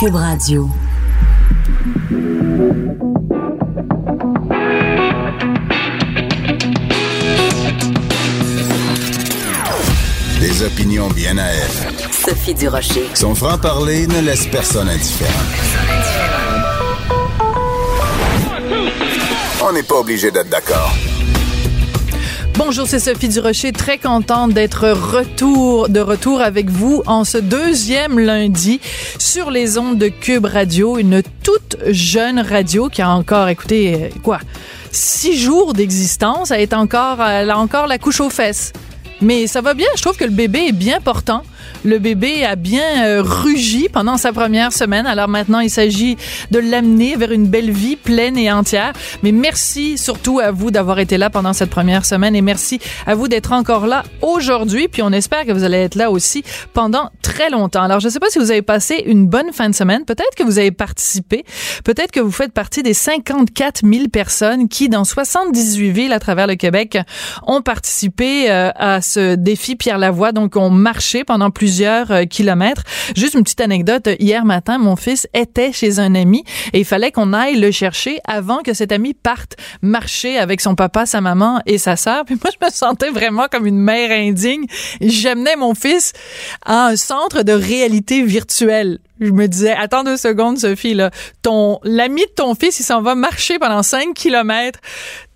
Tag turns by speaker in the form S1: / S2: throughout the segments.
S1: Cube Radio.
S2: Des opinions bien à elle.
S1: Sophie Durocher.
S2: Son franc-parler ne laisse personne indifférent. On n'est pas obligé d'être d'accord.
S3: Bonjour, c'est Sophie Durocher, très contente d'être retour, de retour avec vous en ce deuxième lundi sur les ondes de Cube Radio, une toute jeune radio qui a encore, écouté, quoi, six jours d'existence, elle est encore, elle a encore la couche aux fesses. Mais ça va bien, je trouve que le bébé est bien portant. Le bébé a bien euh, rugi pendant sa première semaine. Alors maintenant, il s'agit de l'amener vers une belle vie pleine et entière. Mais merci surtout à vous d'avoir été là pendant cette première semaine et merci à vous d'être encore là aujourd'hui. Puis on espère que vous allez être là aussi pendant très longtemps. Alors je ne sais pas si vous avez passé une bonne fin de semaine. Peut-être que vous avez participé. Peut-être que vous faites partie des 54 000 personnes qui, dans 78 villes à travers le Québec, ont participé euh, à ce défi Pierre Lavoie. Donc, ont marché pendant plusieurs euh, kilomètres. Juste une petite anecdote. Hier matin, mon fils était chez un ami et il fallait qu'on aille le chercher avant que cet ami parte marcher avec son papa, sa maman et sa sœur. Puis moi, je me sentais vraiment comme une mère indigne. J'amenais mon fils à un centre de réalité virtuelle. Je me disais, attends deux secondes, Sophie, là. Ton, l'ami de ton fils, il s'en va marcher pendant 5 kilomètres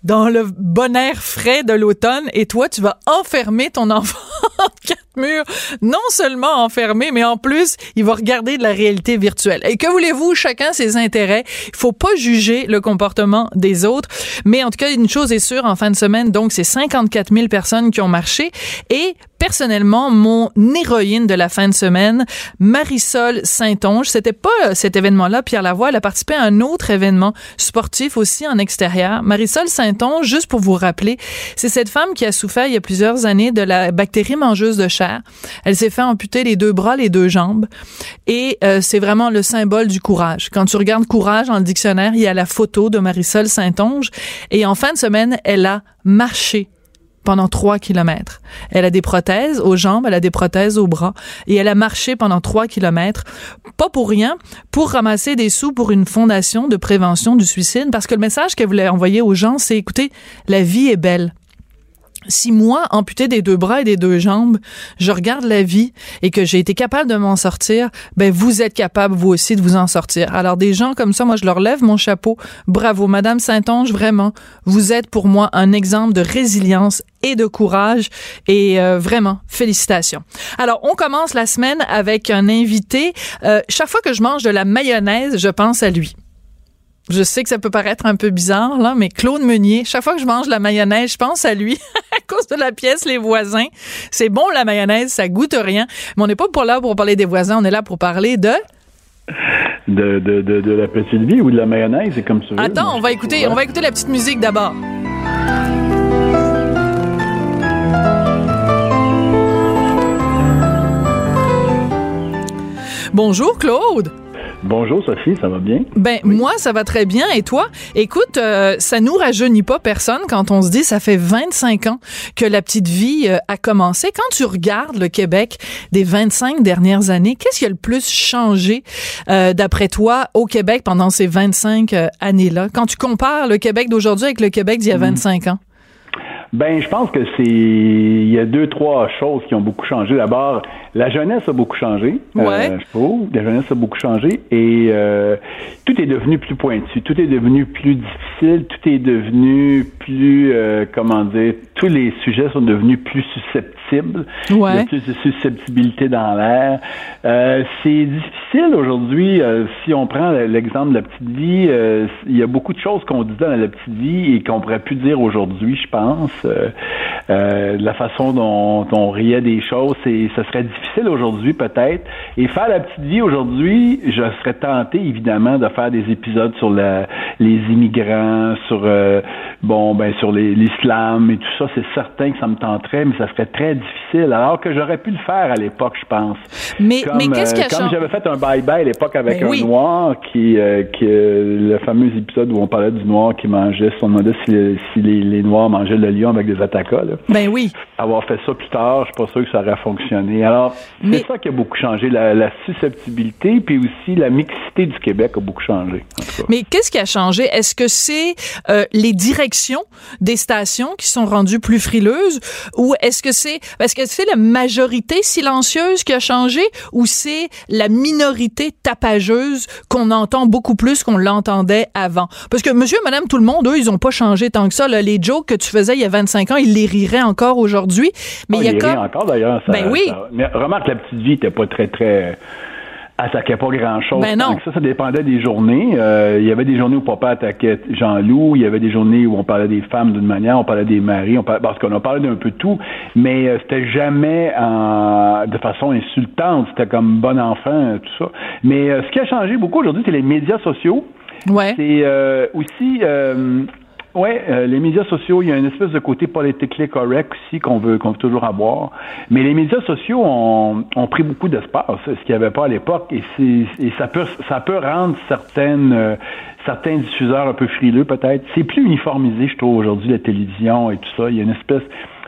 S3: dans le bon air frais de l'automne et toi, tu vas enfermer ton enfant en quatre murs. Non seulement enfermé, mais en plus, il va regarder de la réalité virtuelle. Et que voulez-vous? Chacun ses intérêts. Il faut pas juger le comportement des autres. Mais en tout cas, une chose est sûre, en fin de semaine, donc, c'est 54 000 personnes qui ont marché et personnellement, mon héroïne de la fin de semaine, Marisol Saint-Onge. C'était pas euh, cet événement-là, Pierre Lavoie. Elle a participé à un autre événement sportif aussi en extérieur. Marisol Saint-Onge, juste pour vous rappeler, c'est cette femme qui a souffert il y a plusieurs années de la bactérie mangeuse de chair. Elle s'est fait amputer les deux bras, les deux jambes. Et euh, c'est vraiment le symbole du courage. Quand tu regardes courage dans le dictionnaire, il y a la photo de Marisol Saint-Onge. Et en fin de semaine, elle a marché pendant trois kilomètres. Elle a des prothèses aux jambes, elle a des prothèses aux bras et elle a marché pendant trois kilomètres, pas pour rien, pour ramasser des sous pour une fondation de prévention du suicide parce que le message qu'elle voulait envoyer aux gens, c'est écoutez, la vie est belle si moi, amputé des deux bras et des deux jambes, je regarde la vie et que j'ai été capable de m'en sortir, ben vous êtes capable vous aussi de vous en sortir. Alors des gens comme ça, moi je leur lève mon chapeau. Bravo, Madame Saint-Onge, vraiment, vous êtes pour moi un exemple de résilience et de courage et euh, vraiment félicitations. Alors on commence la semaine avec un invité. Euh, chaque fois que je mange de la mayonnaise, je pense à lui. Je sais que ça peut paraître un peu bizarre, là, mais Claude Meunier, chaque fois que je mange la mayonnaise, je pense à lui cause de la pièce Les Voisins. C'est bon, la mayonnaise, ça goûte rien. Mais on n'est pas pour là pour parler des voisins, on est là pour parler de...
S4: De, de, de, de la petite vie ou de la mayonnaise, c'est comme ça.
S3: Attends, on va écouter, on va écouter la petite musique d'abord. Bonjour Claude.
S4: Bonjour Sophie, ça va bien?
S3: Ben moi ça va très bien et toi? Écoute, euh, ça nous rajeunit pas personne quand on se dit ça fait 25 ans que la petite vie euh, a commencé. Quand tu regardes le Québec des 25 dernières années, qu'est-ce qui a le plus changé euh, d'après toi au Québec pendant ces 25 années-là? Quand tu compares le Québec d'aujourd'hui avec le Québec d'il y a 25 ans?
S4: Ben, je pense que c'est il y a deux trois choses qui ont beaucoup changé. D'abord, la jeunesse a beaucoup changé.
S3: Ouais.
S4: Euh, je trouve la jeunesse a beaucoup changé et euh, tout est devenu plus pointu, tout est devenu plus difficile, tout est devenu plus euh, comment dire, tous les sujets sont devenus plus susceptibles.
S3: Ouais.
S4: Il y a plus de susceptibilité dans l'air. Euh, c'est difficile aujourd'hui. Euh, si on prend l'exemple de la petite vie, euh, il y a beaucoup de choses qu'on disait dans la petite vie et qu'on pourrait plus dire aujourd'hui, je pense. la façon dont on riait des choses, ce serait difficile aujourd'hui peut-être. Et faire la petite vie aujourd'hui, je serais tenté évidemment de faire des épisodes sur la, les immigrants, sur bon ben sur l'islam et tout ça. C'est certain que ça me tenterait, mais ça serait très difficile. Alors que j'aurais pu le faire à l'époque, je pense.
S3: Mais mais qu'est-ce qui a
S4: Comme j'avais fait un bye-bye à l'époque avec ben un noir, qui, euh, qui euh, le fameux épisode où on parlait du noir qui mangeait, on demandait si, si les, les, noirs mangeaient le lion avec des attaquas. Là.
S3: Ben oui.
S4: Avoir fait ça plus tard, je suis pas sûr que ça aurait fonctionné. Alors, c'est ça qui a beaucoup changé. La, la, susceptibilité, puis aussi la mixité du Québec a beaucoup changé.
S3: Mais qu'est-ce qui a changé? Est-ce que c'est euh, les directions des stations qui sont rendues plus frileuses ou est-ce que c'est est-ce que c'est la majorité silencieuse qui a changé ou c'est la minorité tapageuse qu'on entend beaucoup plus qu'on l'entendait avant? Parce que monsieur, madame, tout le monde, eux, ils ont pas changé tant que ça. Là. Les jokes que tu faisais il y a 25 ans, ils les riraient encore aujourd'hui.
S4: Mais
S3: oh,
S4: il y a comme... encore d'ailleurs.
S3: Ben oui.
S4: Mais remarque, la petite vie était pas très, très attaquait pas grand-chose.
S3: Ben non.
S4: Ça, ça dépendait des journées. Euh, il y avait des journées où papa attaquait Jean-Loup, il y avait des journées où on parlait des femmes d'une manière, on parlait des maris, on parlait, parce qu'on a parlé d'un peu tout, mais euh, c'était jamais en, de façon insultante, c'était comme bon enfant, tout ça. Mais euh, ce qui a changé beaucoup aujourd'hui, c'est les médias sociaux.
S3: Ouais.
S4: C'est aussi oui, euh, les médias sociaux, il y a une espèce de côté politically correct aussi qu'on veut qu'on veut toujours avoir. Mais les médias sociaux ont, ont pris beaucoup d'espace, ce qu'il n'y avait pas à l'époque, et, et ça peut ça peut rendre certaines euh, certains diffuseurs un peu frileux peut-être. C'est plus uniformisé, je trouve, aujourd'hui la télévision et tout ça. Il y a une espèce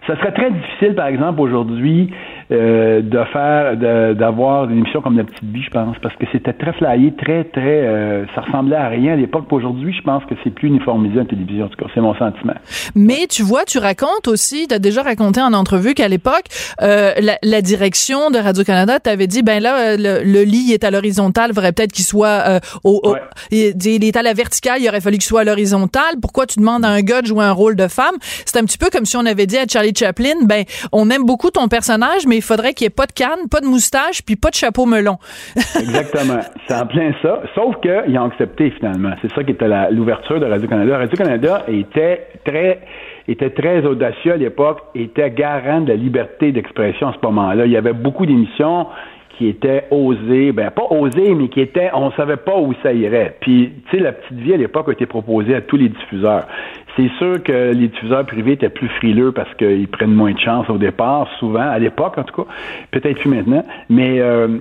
S4: ça serait très difficile, par exemple, aujourd'hui, euh, de faire, d'avoir une émission comme La Petite Vie, je pense, parce que c'était très flyé, très, très, euh, ça ressemblait à rien à l'époque. Aujourd'hui, je pense que c'est plus uniformisé en télévision. En tout cas, c'est mon sentiment.
S3: Mais tu vois, tu racontes aussi, tu as déjà raconté en entrevue qu'à l'époque, euh, la, direction de Radio-Canada t'avait dit, ben là, le, lit est à l'horizontale, faudrait peut-être qu'il soit au, il, est à la verticale, il aurait fallu qu'il soit à l'horizontale. Pourquoi tu demandes à un gars de jouer un rôle de femme? C'est un petit peu comme si on avait dit à Charlie Chaplin, ben, on aime beaucoup ton personnage, mais il faudrait qu'il n'y ait pas de canne, pas de moustache, puis pas de chapeau melon.
S4: Exactement. C'est en plein ça. Sauf qu'ils ont accepté finalement. C'est ça qui était l'ouverture de Radio-Canada. Radio-Canada était très était très audacieux à l'époque, était garant de la liberté d'expression à ce moment-là. Il y avait beaucoup d'émissions qui étaient osées, ben pas osées, mais qui étaient, on savait pas où ça irait. Puis, tu sais, la petite vie à l'époque a été proposée à tous les diffuseurs. C'est sûr que les diffuseurs privés étaient plus frileux parce qu'ils prennent moins de chance au départ, souvent, à l'époque en tout cas, peut-être plus maintenant, mais euh,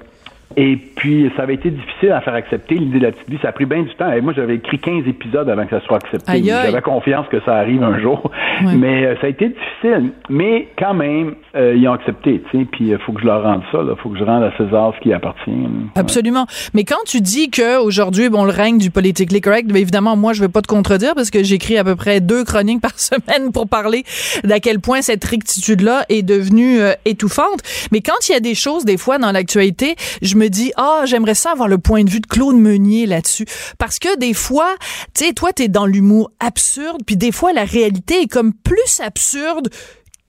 S4: et puis, ça avait été difficile à faire accepter l'idée de la petite vie. Ça a pris bien du temps. Et moi, j'avais écrit 15 épisodes avant que ça soit accepté. J'avais confiance que ça arrive un jour. Mais euh, ça a été difficile. Mais quand même, euh, ils ont accepté. Tu sais, puis il faut que je leur rende ça. Il faut que je rende à César ce qui appartient.
S3: Absolument. Mais quand tu dis qu'aujourd'hui, bon, le règne du politically correct, bien évidemment, moi, je ne vais pas te contredire parce que j'écris à peu près deux chroniques par semaine pour parler d'à quel point cette rectitude-là est devenue euh, étouffante. Mais quand il y a des choses, des fois, dans l'actualité, je me dis, ah, j'aimerais ça avoir le point de vue de Claude Meunier là-dessus. Parce que des fois, tu sais, toi, t'es dans l'humour absurde, puis des fois, la réalité est comme plus absurde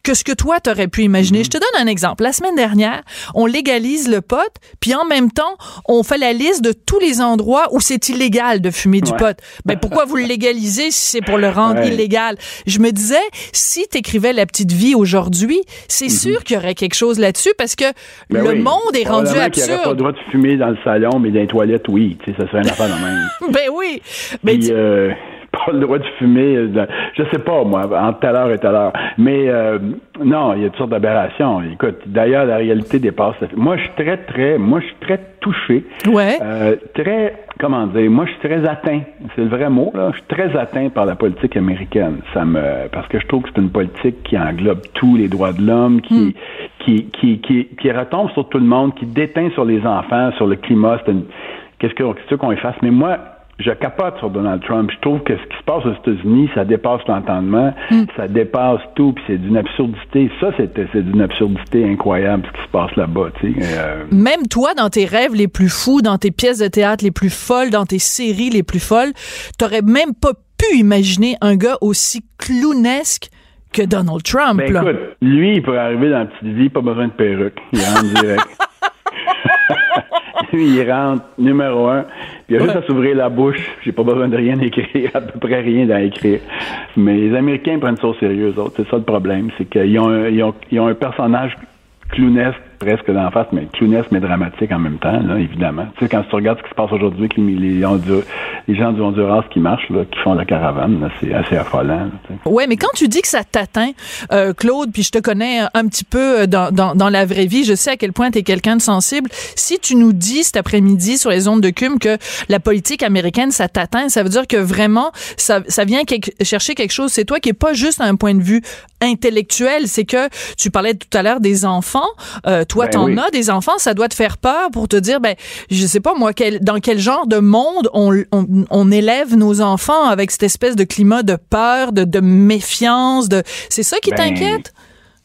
S3: que ce que toi t'aurais pu imaginer. Mhm. Je te donne un exemple. La semaine dernière, on légalise le pot, puis en même temps, on fait la liste de tous les endroits où c'est illégal de fumer du pot. Ben pourquoi vous le légalisez si c'est pour le rendre illégal? Je me disais, si t'écrivais la petite vie aujourd'hui, c'est mhm. sûr qu'il y aurait quelque chose là-dessus parce que ben le monde est rendu absurde. Il n'y
S4: pas le droit de fumer dans le salon, mais dans les toilettes, oui. Tu sais, ça serait une affaire de même.
S3: ben oui.
S4: Mais euh, pas le droit de fumer. Euh, je sais pas, moi, entre telle heure et telle heure. Mais euh, non, il y a toutes sortes d'aberrations. Écoute, d'ailleurs, la réalité dépasse. Moi, je suis très, très, moi, je suis très touché.
S3: Ouais.
S4: Euh, très, comment dire, moi, je suis très atteint. C'est le vrai mot, là. Je suis très atteint par la politique américaine. Ça me, parce que je trouve que c'est une politique qui englobe tous les droits de l'homme, qui, hmm. qui, qui, qui, qui, retombe sur tout le monde, qui déteint sur les enfants, sur le climat. C'est une, qu'est-ce que, qu'on efface? Mais moi, je capote sur Donald Trump. Je trouve que ce qui se passe aux États-Unis, ça dépasse l'entendement, hmm. ça dépasse tout, puis c'est d'une absurdité. Ça, c'est d'une absurdité incroyable ce qui se passe là-bas. Euh.
S3: Même toi, dans tes rêves les plus fous, dans tes pièces de théâtre les plus folles, dans tes séries les plus folles, t'aurais même pas pu imaginer un gars aussi clownesque que Donald Trump.
S4: Ben, écoute, lui, il pourrait arriver dans la petite vie, pas besoin de perruque. Il rentre direct. Lui, il rentre numéro un. Puis il a juste à s'ouvrir la bouche. J'ai pas besoin de rien écrire, à peu près rien à écrire. Mais les Américains prennent ça au sérieux, eux autres. C'est ça le problème. C'est qu'ils ont, ont, ils ont un personnage clownesque presque d'en face, mais clownesque mais dramatique en même temps, là, évidemment. Tu sais, quand tu regardes ce qui se passe aujourd'hui, que les, les, Hondur- les gens du Honduras qui marchent, là, qui font la caravane, c'est assez affolant. là.
S3: Ouais, mais quand tu dis que ça t'atteint, euh, Claude, puis je te connais un petit peu euh, dans, dans, dans la vraie vie, je sais à quel point tu es quelqu'un de sensible. Si tu nous dis cet après-midi sur les ondes de Cum que la politique américaine, ça t'atteint, ça veut dire que vraiment, ça, ça vient quelque- chercher quelque chose. C'est toi qui est pas juste un point de vue intellectuel, c'est que tu parlais tout à l'heure des enfants. Euh, toi,
S4: Ben
S3: t'en
S4: oui.
S3: as des enfants, ça doit te faire peur pour te dire, ben, je sais pas moi, quel, dans quel genre de monde on, on, on élève nos enfants avec cette espèce de climat de peur, de, de méfiance, de, c'est ça qui
S4: Ben,
S3: t'inquiète?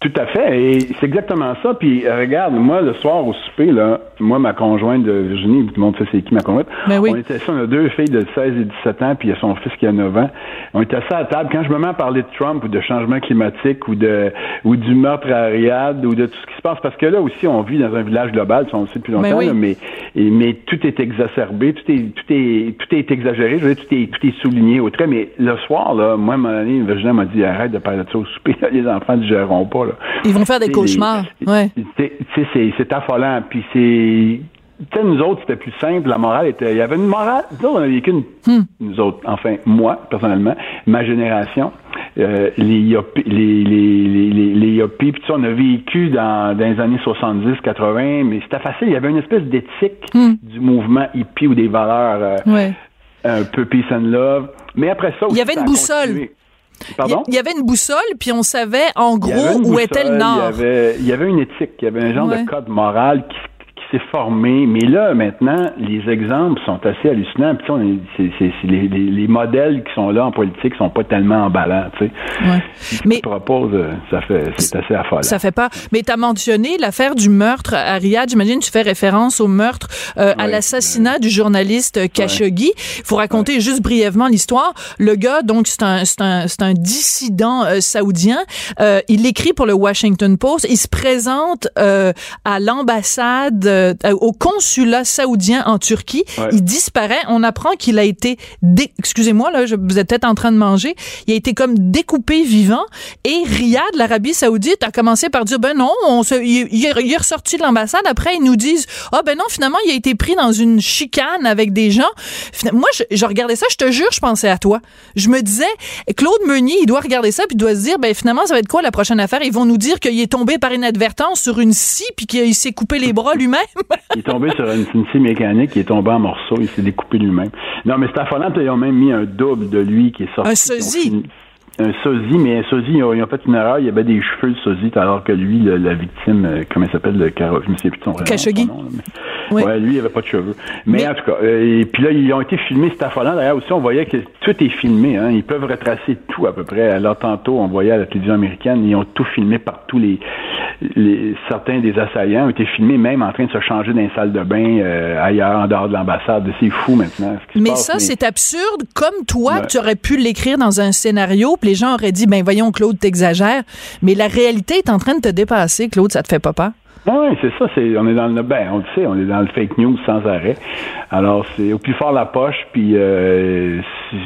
S4: Tout à fait. Et c'est exactement ça. Puis euh, regarde, moi, le soir au souper, là, moi, ma conjointe de Virginie, tout le monde sait c'est qui ma conjointe.
S3: Ben oui.
S4: On était assis, on a deux filles de 16 et 17 ans, puis il y a son fils qui a 9 ans. On était assis à table. Quand je me mets à parler de Trump ou de changement climatique ou de ou du meurtre à Riyad ou de tout ce qui se passe, parce que là aussi, on vit dans un village global, ça, on le sait depuis longtemps,
S3: Ben oui.
S4: là, mais, et- mais tout est exacerbé, tout est, tout est, tout est exagéré, je veux dire, tout est, tout est souligné au trait, mais le soir, là, moi, moment donné, Virginie m'a dit, arrête de parler de ça au souper, les enfants ne digéreront pas, là.
S3: Ils vont faire des cauchemars. Ouais.
S4: c'est, affolant. Puis c'est. Tu sais, nous autres, c'était plus simple. La morale était. Il y avait une morale. Nous autres, on a vécu une.
S3: Hmm.
S4: Nous autres, enfin, moi, personnellement, ma génération, euh, les yuppies, les, les, puis on a vécu dans, dans les années 70, 80, mais c'était facile. Il y avait une espèce d'éthique
S3: Hmm.
S4: du mouvement hippie ou des valeurs euh,
S3: Ouais.
S4: un peu peace and love. Mais après ça,
S3: Il y avait une boussole. Il y-
S4: Pardon?
S3: il y avait une boussole, puis on savait en gros où était le
S4: boussole,
S3: nord.
S4: Il y avait, il y avait une éthique, il y avait un genre
S3: Ouais.
S4: de code moral qui, qui s'est formé. Mais là, maintenant, les exemples sont assez hallucinants. Puis, on est- c'est, c'est- c'est les, les- les modèles qui sont là en politique sont pas tellement emballants. Tu sais.
S3: Ouais. Mais
S4: tu proposes, euh, ça fait, c'est assez affolant.
S3: ça fait pas. Mais tu as mentionné l'affaire du meurtre à Riyad. J'imagine que tu fais référence au meurtre, euh, à
S4: Ouais,
S3: l'assassinat du journaliste Khashoggi. Il faut raconter juste brièvement l'histoire. Le gars, donc, c'est un, c'est un, c'est un dissident euh, saoudien. Euh, il écrit pour le Washington Post. Il se présente à l'ambassade, euh, au consulat saoudien en Turquie.
S4: Ouais.
S3: Il disparaît. On apprend qu'il a été, dé- excusez-moi, là, je- vous êtes peut-être en train de manger. Il a été comme découpé vivant. Et Riyad, l'Arabie Saoudite, a commencé par dire, ben non, on se, il, il est, ressorti de l'ambassade. Après, ils nous disent, ah ben non, finalement, il a été pris dans une chicane avec des gens. Moi, je, je regardais ça, je te jure, je pensais à toi. Je me disais, Claude Meunier, il doit regarder ça puis il doit se dire, ben finalement, ça va être quoi la prochaine affaire? Ils vont nous dire qu'il est tombé par inadvertance sur une scie puis qu'il s'est coupé les bras lui-même.
S4: Il est tombé sur une, une scie mécanique, il est tombé en morceaux, il s'est découpé lui-même. Non, mais c'est affolant, ils ont même mis un double de lui qui est sorti.
S3: Un sosie.
S4: Un sosie, mais un sosie, ils ont, ils ont fait une erreur, il y avait des cheveux de sosie, alors que lui, le- la victime, euh, comment il s'appelle, le Caro, je me souviens plus de son
S3: Khashoggi. Oui.
S4: Ouais, lui, il avait pas de cheveux. Mais,
S3: Mais-
S4: en tout cas, euh, et puis là, ils ont été filmés, c'est affolant. D'ailleurs, aussi, on voyait que tout est filmé, hein. Ils peuvent retracer tout à peu près. Alors, tantôt, on voyait à la télévision américaine, ils ont tout filmé partout. Les, les, certains des assaillants ont été filmés même en train de se changer dans les salles de bain euh, ailleurs, en dehors de l'ambassade. C'est fou maintenant. ce qui se
S3: Mais
S4: passe,
S3: ça, c'est absurde. Comme toi,
S4: Ouais.
S3: tu aurais pu l'écrire dans un scénario, les gens auraient dit, ben voyons, Claude, t'exagères. Mais la réalité est en train de te dépasser, Claude, ça te fait pas peur?
S4: Oui, c'est ça. C'est, on est dans le, ben, on le sait, on est dans le fake news sans arrêt. Alors, c'est au plus fort la poche, puis euh,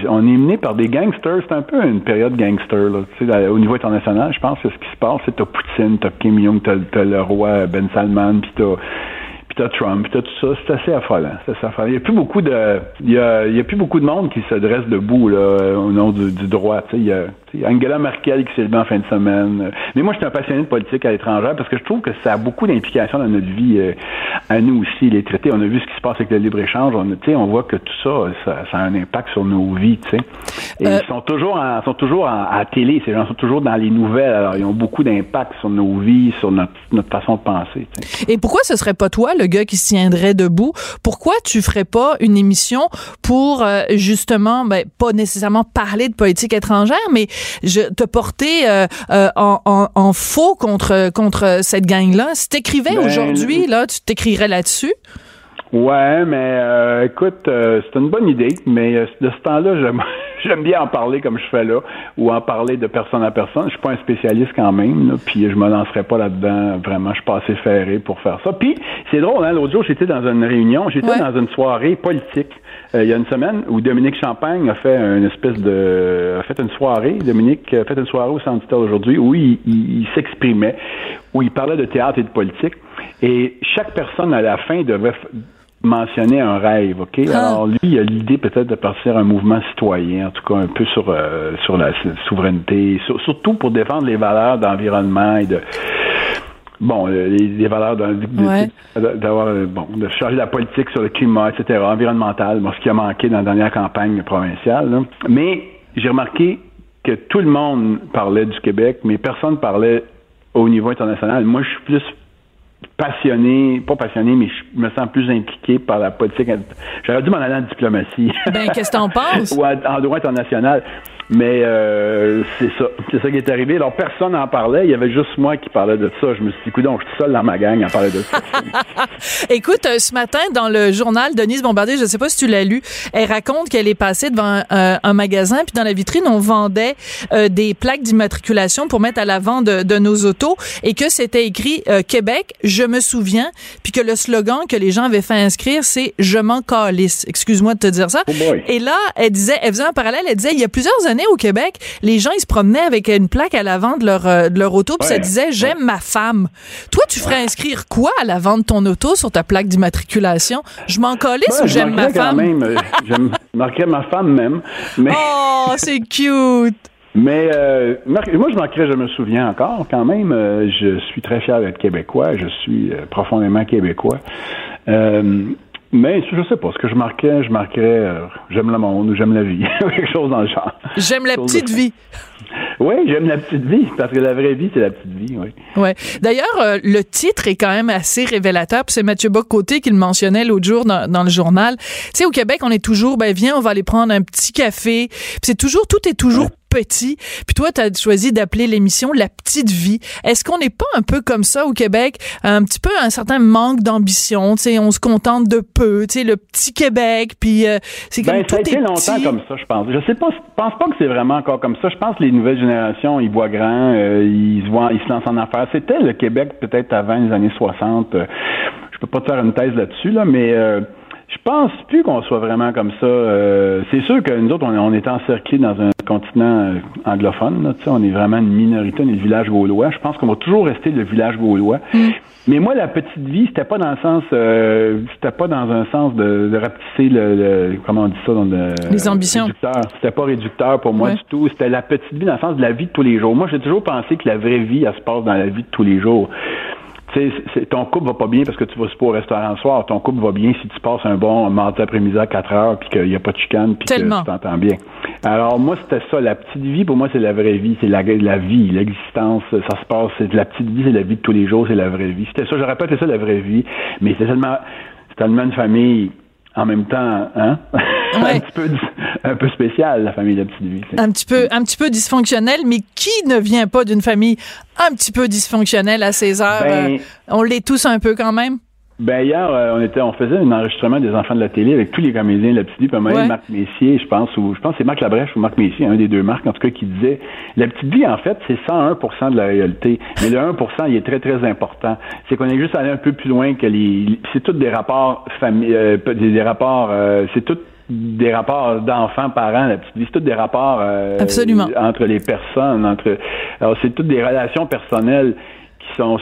S4: on est mené par des gangsters. C'est un peu une période gangster, là. Tu sais, au niveau international, je pense que ce qui se passe, c'est t'as Poutine, t'as Kim Jong, t'as, t'as le roi Ben Salman, puis t'as t'as Trump, t'as tout ça, c'est assez affolant. Assez affolant. Il y a plus beaucoup de, il y a, il y a plus beaucoup de monde qui se dresse debout là, au nom du, du droit. Tu sais, il y a, Angela Merkel qui s'est levée en fin de semaine. Mais moi, je suis un passionné de politique à l'étranger parce que je trouve que ça a beaucoup d'implications dans notre vie euh, à nous aussi, les traités. On a vu ce qui se passe avec le libre-échange. On, on voit que tout ça, ça, ça a un impact sur nos vies. Tu sais. Et
S3: Euh,
S4: ils sont toujours, en, sont toujours en- à la télé. Ces gens sont toujours dans les nouvelles. Alors, ils ont beaucoup d'impact sur nos vies, sur notre, notre façon de penser.
S3: Et pourquoi ce serait pas toi, le gars qui se tiendrait debout? Pourquoi tu ferais pas une émission pour, euh, justement, ben, pas nécessairement parler de politique étrangère, mais je, te porter euh, euh, en, en, en faux contre, contre cette gang-là? Si t'écrivais
S4: Ben,
S3: aujourd'hui, là, tu t'écrirais là-dessus?
S4: Ouais, mais euh, écoute, euh, c'est une bonne idée, mais euh, de ce temps-là, j'aime, j'aime bien en parler comme je fais là, ou en parler de personne à personne. Je suis pas un spécialiste quand même, là, puis je me lancerai pas là-dedans. Vraiment, je suis pas assez ferré pour faire ça. Puis c'est drôle, hein, l'autre jour, j'étais dans une réunion, j'étais
S3: Ouais.
S4: dans une soirée politique. euh, il y a une semaine où Dominique Champagne a fait une espèce de a fait une soirée Dominique a fait une soirée au Centre aujourd'hui où il, il- il s'exprimait où il parlait de théâtre et de politique et chaque personne à la fin devait mentionner un rêve, OK?
S3: Ah.
S4: Alors lui, il a l'idée peut-être de partir un mouvement citoyen, en tout cas un peu sur euh, sur la souveraineté, sur- surtout pour défendre les valeurs d'environnement et de bon, euh, les, les valeurs
S3: Ouais.
S4: d'avoir euh, bon, de changer la politique sur le climat, etc., environnemental, bon, ce qui a manqué dans la dernière campagne provinciale. là. Mais j'ai remarqué que tout le monde parlait du Québec, mais personne parlait au niveau international. Moi, je suis plus passionné, pas passionné, mais je me sens plus impliqué par la politique. J'aurais dû m'en aller en diplomatie.
S3: Ben, qu'est-ce que t'en penses?
S4: ou en en droit international. Mais euh, c'est ça. C'est ça qui est arrivé. Alors, personne n'en parlait. Il y avait juste moi qui parlais de ça. Je me suis dit, écoute, je suis seul dans ma gang à parler de ça.
S3: Écoute, euh, ce matin, dans le journal, Denise Bombardier, je ne sais pas si tu l'as lu, elle raconte qu'elle est passée devant un, un magasin, puis dans la vitrine, on vendait euh, des plaques d'immatriculation pour mettre à l'avant de, de nos autos, et que c'était écrit euh, Québec, je me souviens, puis que le slogan que les gens avaient fait inscrire, c'est Je m'en calisse. Excuse-moi de te dire ça.
S4: Oh.
S3: Et là, elle disait, elle faisait un parallèle, elle disait, il y a plusieurs années au Québec, les gens, ils se promenaient avec une plaque à l'avant de leur, euh, de leur auto, puis ça
S4: Ouais.
S3: disait, j'aime ma femme. Toi, tu ferais inscrire quoi à l'avant de ton auto sur ta plaque d'immatriculation? Je m'en calisse
S4: Ben,
S3: ou j'aime ma
S4: marquerais quand
S3: femme?
S4: même. euh, J'aime- je marquerais ma femme même. Mais,
S3: Oh, c'est cute!
S4: mais euh, moi, je marquerais, je me souviens encore quand même. euh, je suis très fier d'être québécois. Je suis euh, profondément québécois. Mais je sais pas, ce que je marquais, je marquerais euh, j'aime le monde ou j'aime la vie. Quelque chose dans le genre.
S3: J'aime la
S4: de
S3: petite vie.
S4: Oui, j'aime la petite vie, parce que la vraie vie, c'est la petite vie, oui.
S3: Ouais. D'ailleurs, euh, le titre est quand même assez révélateur. Puis c'est Mathieu Bocoté qui le mentionnait l'autre jour dans, dans le journal. Tu sais, au Québec, on est toujours, ben viens, on va aller prendre un petit café. C'est toujours, tout est toujours petit. Puis toi, tu as choisi d'appeler l'émission La Petite Vie. Est-ce qu'on n'est pas un peu comme ça au Québec? Un petit peu un certain manque d'ambition. Tu sais, on se contente de peu. Tu sais, le petit Québec. Puis euh, c'est comme
S4: Ben,
S3: tout
S4: ça a été
S3: est
S4: longtemps
S3: petit.
S4: comme ça, je pense. Je sais pas, je pense pas que c'est vraiment encore comme ça. Je pense que les nouvelles générations, ils voient grand, euh, ils se voient, ils se lancent en affaires. C'était le Québec peut-être avant les années 60. euh, je peux pas te faire une thèse là-dessus, là, mais euh, je pense plus qu'on soit vraiment comme ça. Euh, c'est sûr que nous autres, on, on est encerclés dans un continent euh, anglophone. Là, tu sais, on est vraiment une minorité, on est le village gaulois. Je pense qu'on va toujours rester le village gaulois. Mais moi, la petite vie, c'était pas dans le sens, euh, c'était pas dans un sens de, de rapetisser le, le- comment on dit ça, dans le,
S3: Les ambitions.
S4: réducteur. C'était pas réducteur pour moi
S3: Ouais.
S4: du tout. C'était la petite vie dans le sens de la vie de tous les jours. Moi, j'ai toujours pensé que la vraie vie, elle se passe dans la vie de tous les jours. Sais, c'est- ton couple va pas bien parce que tu vas pas au restaurant le soir. Ton couple va bien si tu passes un bon mardi après-midi à 4 heures puis qu'il n'y a pas de chicane puis que tu t'entends bien. Alors moi, c'était ça. La petite vie, pour moi, c'est la vraie vie. C'est la, la vie, l'existence. Ça se passe. C'est la petite vie, c'est la vie de tous les jours. C'est la vraie vie. C'était ça. J'aurais pas fait ça la vraie vie. Mais c'est tellement, tellement une famille en même temps, hein?
S3: Ouais.
S4: un petit peu, un peu spécial, la famille de la petite vie.
S3: un petit peu un petit peu dysfonctionnel, mais qui ne vient pas d'une famille un petit peu dysfonctionnelle à ces heures?
S4: Ben-
S3: Euh, on l'est tous un peu quand même.
S4: Ben hier, euh, on était, on faisait un enregistrement des enfants de la télé avec tous les comédiens de la petite vie, puis donné,
S3: Ouais.
S4: Marc Messier, je pense, ou je pense que c'est Marc Labrèche ou Marc Messier, un des deux Marc, en tout cas, qui disait la petite vie, en fait, c'est 101% de la réalité. Mais le 1% il est très, très important. C'est qu'on est juste allé un peu plus loin que les. C'est tous des rapports famille euh, des, rapports euh, c'est tout des rapports d'enfants, parents, la petite vie, c'est tous des rapports euh,
S3: Absolument.
S4: entre les personnes, entre alors c'est toutes des relations personnelles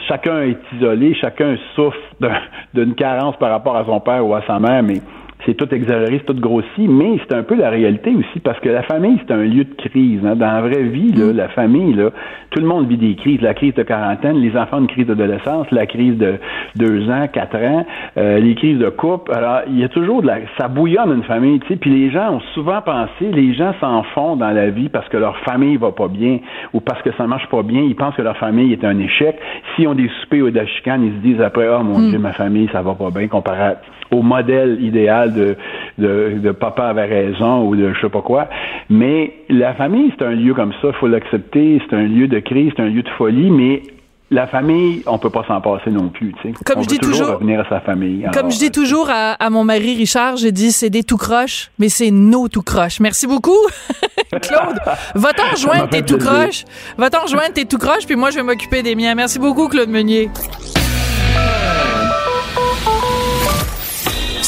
S4: chacun est isolé, chacun souffre d'un- d'une carence par rapport à son père ou à sa mère, mais c'est tout exagéré, c'est tout grossi, mais c'est un peu la réalité aussi, parce que la famille, c'est un lieu de crise. hein. Dans la vraie vie, là, la famille, là, tout le monde vit des crises. La crise de quarantaine, les enfants, une crise d'adolescence, la crise de deux ans, quatre ans, euh, les crises de couple. Alors, il y a toujours de la... Ça bouillonne une famille, tu sais, puis les gens ont souvent pensé, les gens s'en font dans la vie parce que leur famille va pas bien ou parce que ça marche pas bien, ils pensent que leur famille est un échec. S'ils ont des soupers ou de la chicane, ils se disent après, oh mon Dieu, ma famille, ça va pas bien comparé au modèle idéal de, de, de papa avait raison ou de je sais pas quoi. Mais la famille, c'est un lieu comme ça, faut l'accepter, c'est un lieu de crise, c'est un lieu de folie, mais la famille, on peut pas s'en passer non plus. Tu sais.
S3: Comme
S4: on
S3: je dis toujours-
S4: revenir à sa famille.
S3: Comme je dis toujours à, à mon mari Richard, j'ai dit c'est des tout croches, mais c'est nos tout croches. Merci beaucoup, Claude. Va-t'en rejoindre tes tout croches. Va-t'en rejoindre tes tout croches, puis moi je vais m'occuper des miens. Merci beaucoup, Claude Meunier.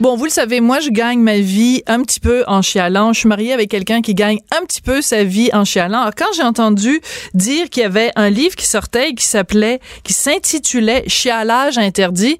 S3: Bon, vous le savez, moi, je gagne ma vie un petit peu en chialant. Je suis mariée avec quelqu'un qui gagne un petit peu sa vie en chialant. Alors, quand j'ai entendu dire qu'il y avait un livre qui sortait et qui s'appelait, qui s'intitulait Chialage interdit,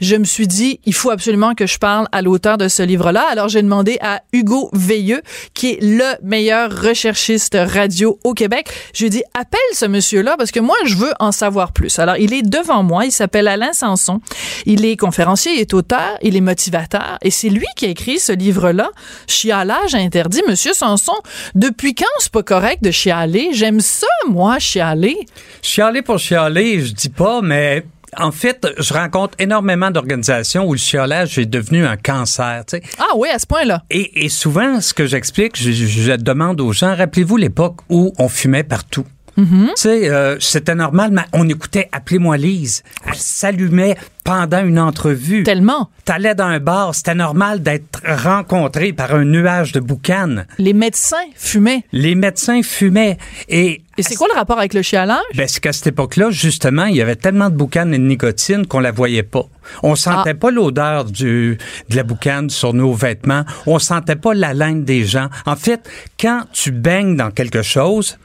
S3: je me suis dit, il faut absolument que je parle à l'auteur de ce livre-là. Alors, j'ai demandé à Hugo Veilleux, qui est le meilleur recherchiste radio au Québec. Je lui ai dit, appelle ce monsieur-là parce que moi, je veux en savoir plus. Alors, il est devant moi. Il s'appelle Alain Sanson. Il est conférencier, il est auteur, il est motivateur. Et c'est lui qui a écrit ce livre-là, Chialage interdit. Monsieur Sanson, depuis quand c'est pas correct de chialer? J'aime ça, moi, chialer.
S5: Chialer pour chialer, je dis pas, mais en fait, je rencontre énormément d'organisations où le chialage est devenu un cancer. Tu sais.
S3: Ah oui, à ce point-là.
S5: Et, et souvent, ce que j'explique, je, je- je demande aux gens, rappelez-vous l'époque où on fumait partout. Tu sais, euh, c'était normal, mais on écoutait Appelez-moi Lise. Elle s'allumait pendant une entrevue.
S3: Tellement.
S5: T'allais dans un bar, c'était normal d'être rencontré par un nuage de boucanes.
S3: Les médecins fumaient.
S5: Les médecins fumaient. Et,
S3: Et c'est quoi le rapport avec le chialage?
S5: ben, c'est qu'à cette époque-là, justement, il y avait tellement de boucanes et de nicotine qu'on la voyait pas. On sentait pas l'odeur du, de la boucane sur nos vêtements. On sentait pas la laine des gens. En fait, quand tu baignes dans quelque chose,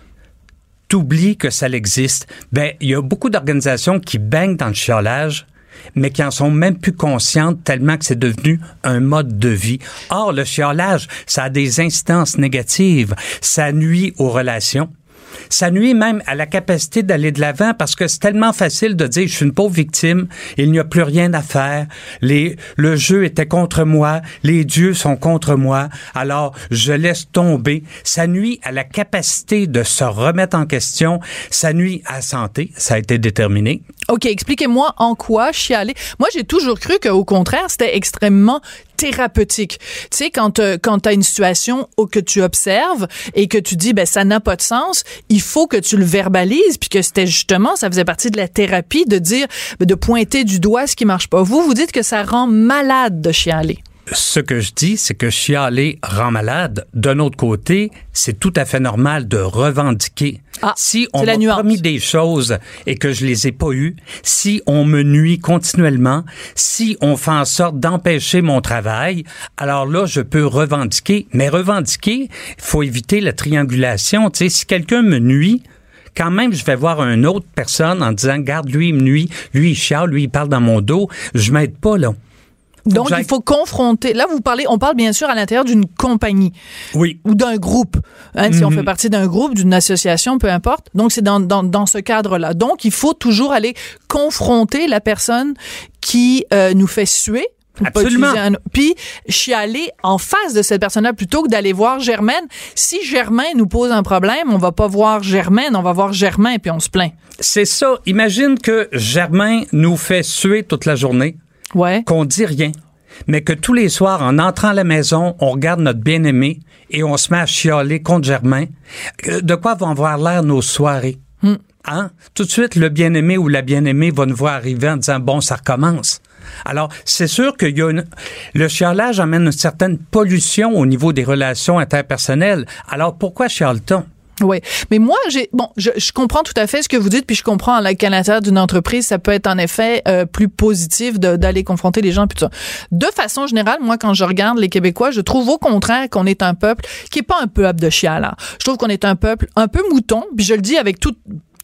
S5: t'oublies que ça existe. Ben, il y a beaucoup d'organisations qui baignent dans le chiolage, mais qui en sont même plus conscientes tellement que c'est devenu un mode de vie. Or, le chiolage, ça a des incidences négatives. Ça nuit aux relations. Ça nuit même à la capacité d'aller de l'avant parce que c'est tellement facile de dire je suis une pauvre victime, il n'y a plus rien à faire, le jeu était contre moi, les dieux sont contre moi, alors je laisse tomber. Ça nuit à la capacité de se remettre en question, ça nuit à la santé, ça a été déterminé.
S3: OK, expliquez-moi en quoi chialer. Moi, j'ai toujours cru qu'au contraire, c'était extrêmement thérapeutique. Tu sais, quand, euh, quand tu as une situation que tu observes et que tu dis, ben ça n'a pas de sens, il faut que tu le verbalises, puis que c'était justement, ça faisait partie de la thérapie de dire, de pointer du doigt ce qui marche pas. Vous, vous dites que ça rend malade de chialer.
S5: Ce que je dis, c'est que chialer rend malade. D'un autre côté, c'est tout à fait normal de revendiquer.
S3: Ah,
S5: si on m'a promis des choses et que je les ai pas eues, si on me nuit continuellement, si on fait en sorte d'empêcher mon travail, alors là, je peux revendiquer. Mais revendiquer, il faut éviter la triangulation. Tu sais, si quelqu'un me nuit, quand même, je vais voir une autre personne en disant, garde, lui, il me nuit, lui, il chiale, lui, il parle dans mon dos, je m'aide pas, là.
S3: Donc, il faut confronter. Là, vous parlez, on parle bien sûr à l'intérieur d'une compagnie
S5: Oui.
S3: ou d'un groupe. Hein, Si on
S5: Mhm.
S3: fait partie d'un groupe, d'une association, peu importe. Donc, c'est dans, dans, dans ce cadre-là. Donc, il faut toujours aller confronter la personne qui euh, nous fait suer.
S5: Absolument.
S3: un- Puis, chialer en face de cette personne-là plutôt que d'aller voir Germaine. Si Germain nous pose un problème, on va pas voir Germaine, on va voir Germain puis on se plaint.
S5: C'est ça. Imagine que Germain nous fait suer toute la journée,
S3: Ouais.
S5: qu'on dit rien, mais que tous les soirs, en entrant à la maison, on regarde notre bien-aimé et on se met à chialer contre Germain. Euh, De quoi vont avoir l'air nos soirées? Hein? Tout de suite, le bien-aimé ou la bien-aimée va nous voir arriver en disant, bon, ça recommence. Alors, c'est sûr que y a une... le chialage amène une certaine pollution au niveau des relations interpersonnelles. Alors, pourquoi chiale-t-on?
S3: Oui, mais moi j'ai bon, je, je comprends tout à fait ce que vous dites, puis je comprends là, qu'à l'intérieur d'une entreprise, ça peut être en effet euh, plus positif d'aller confronter les gens puis tout ça. De façon générale, moi quand je regarde les Québécois, je trouve au contraire qu'on est un peuple qui est pas un peuple de chialard. Je trouve qu'on est un peuple un peu mouton, puis je le dis avec tout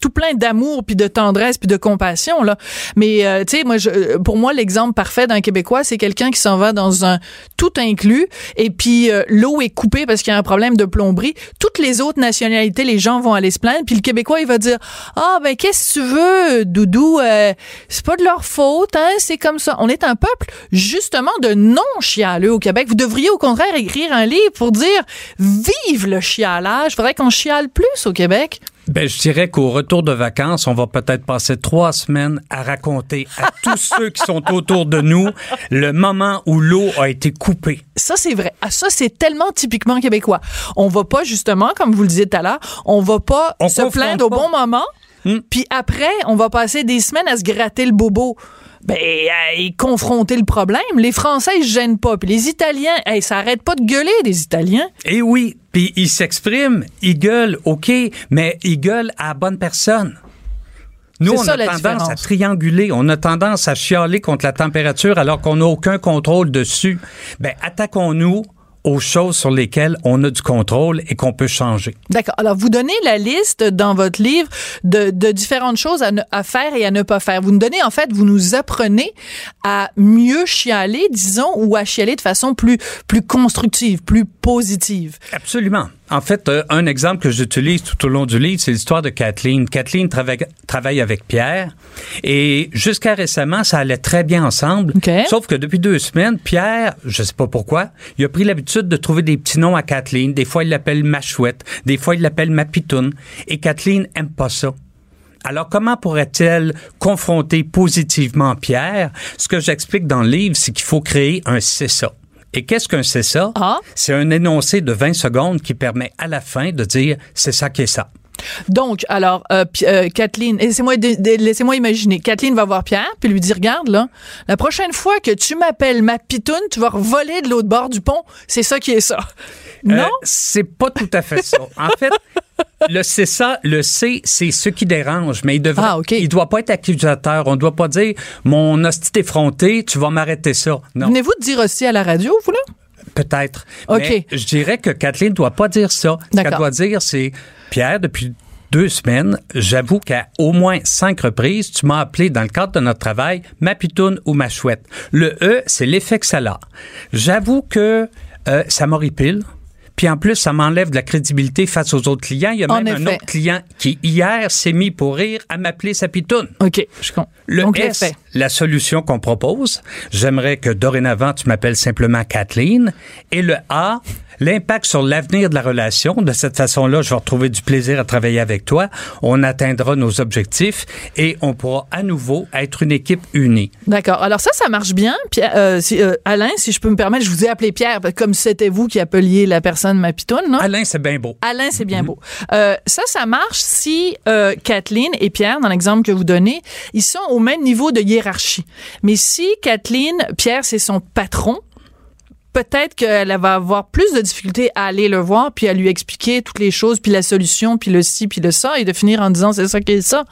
S3: tout plein d'amour puis de tendresse puis de compassion là. Mais euh, tu sais moi je, pour moi l'exemple parfait d'un québécois c'est quelqu'un qui s'en va dans un tout inclus et puis euh, l'eau est coupée parce qu'il y a un problème de plomberie. Toutes les autres nationalités les gens vont aller se plaindre puis le québécois il va dire "Ah ben qu'est-ce que tu veux doudou? Euh, c'est pas de leur faute hein, c'est comme ça." On est un peuple justement de non chialeux au Québec. Vous devriez au contraire écrire un livre pour dire "Vive le chialage." Faudrait qu'on chiale plus au Québec.
S5: Ben, je dirais qu'au retour de vacances, on va peut-être passer trois semaines à raconter à tous ceux qui sont autour de nous le moment où l'eau a été coupée.
S3: Ça, c'est vrai. Ah, ça, c'est tellement typiquement québécois. On va pas, justement, comme vous le disiez tout à l'heure, on va pas
S5: On
S3: se plaindre au bon moment,
S5: Hmm.
S3: puis après, on va passer des semaines à se gratter le bobo. Ben, à y confronter le problème. Les Français, ils se gênent pas. Puis les Italiens, hey, ça arrête pas de gueuler, des Italiens.
S5: Et oui, puis ils s'expriment, ils gueulent, OK, mais ils gueulent à la bonne personne. Nous, on
S3: ça,
S5: a tendance
S3: différence.
S5: à trianguler, on a tendance à chialer contre la température alors qu'on n'a aucun contrôle dessus. Ben, attaquons-nous aux choses sur lesquelles on a du contrôle et qu'on peut changer.
S3: D'accord. Alors, vous donnez la liste dans votre livre de, de différentes choses à, ne- à faire et à ne pas faire. Vous nous donnez, en fait, vous nous apprenez à mieux chialer, disons, ou à chialer de façon plus, plus constructive, plus positive.
S5: Absolument. En fait, euh, un exemple que j'utilise tout au long du livre, c'est l'histoire de Kathleen. Kathleen travaille, travaille avec Pierre et jusqu'à récemment, ça allait très bien ensemble.
S3: OK.
S5: Sauf que depuis deux semaines, Pierre, je sais pas pourquoi, il a pris l'habitude de trouver des petits noms à Kathleen. Des fois, il l'appelle ma chouette. Des fois, il l'appelle ma pitoune. Et Kathleen aime pas ça. Alors, comment pourrait-elle confronter positivement Pierre? Ce que j'explique dans le livre, c'est qu'il faut créer un c'est ça. Et qu'est-ce qu'un c'est ça?
S3: Ah.
S5: C'est un énoncé de 20 secondes qui permet à la fin de dire c'est ça qui est ça.
S3: Donc, alors, euh, euh, Kathleen, laissez-moi imaginer. Kathleen va voir Pierre, puis lui dire, regarde, là, la prochaine fois que tu m'appelles ma pitoune, tu vas voler de l'autre bord du pont. C'est ça qui est ça.
S5: Euh,
S3: Non?
S5: c'est pas tout à fait ça. En fait, le c'est ça, le c'est, c'est ce qui dérange, mais il devrait,
S3: Ah,
S5: il doit pas être accusateur. On doit pas dire mon hostie effronté, tu vas m'arrêter ça. Non.
S3: Venez-vous de dire aussi à la radio, vous, là?
S5: Peut-être.
S3: OK.
S5: Mais je dirais que Kathleen ne doit pas dire ça. Ce qu'elle doit dire, c'est Pierre, depuis deux semaines, j'avoue qu'à au moins cinq reprises, tu m'as appelé dans le cadre de notre travail ma pitoune ou ma chouette. Le E, c'est l'effet que ça a. J'avoue que euh, ça m'horripile. Puis en plus, ça m'enlève de la crédibilité face aux autres clients. Il y a
S3: En
S5: même un
S3: effet.
S5: autre client qui, hier, s'est mis pour rire à m'appeler sa pitoune.
S3: OK, je comprends.
S5: Le
S3: Donc,
S5: S, la solution qu'on propose, j'aimerais que dorénavant tu m'appelles simplement Kathleen. Et le A, l'impact sur l'avenir de la relation. De cette façon-là, je vais retrouver du plaisir à travailler avec toi. On atteindra nos objectifs et on pourra à nouveau être une équipe unie.
S3: D'accord. Alors ça, ça marche bien. Pierre, euh, si- euh, Alain, si je peux me permettre, je vous ai appelé Pierre, comme c'était vous qui appeliez la personne ma pitoune, non?
S5: Alain, c'est bien beau.
S3: Alain, c'est bien beau. Euh, ça, ça marche si euh, Kathleen et Pierre, dans l'exemple que vous donnez, ils sont au même niveau de hiérarchie. Mais si Kathleen, Pierre, c'est son patron, peut-être qu'elle va avoir plus de difficultés à aller le voir puis à lui expliquer toutes les choses puis la solution puis le ci puis le ça et de finir en disant c'est ça qui est ça.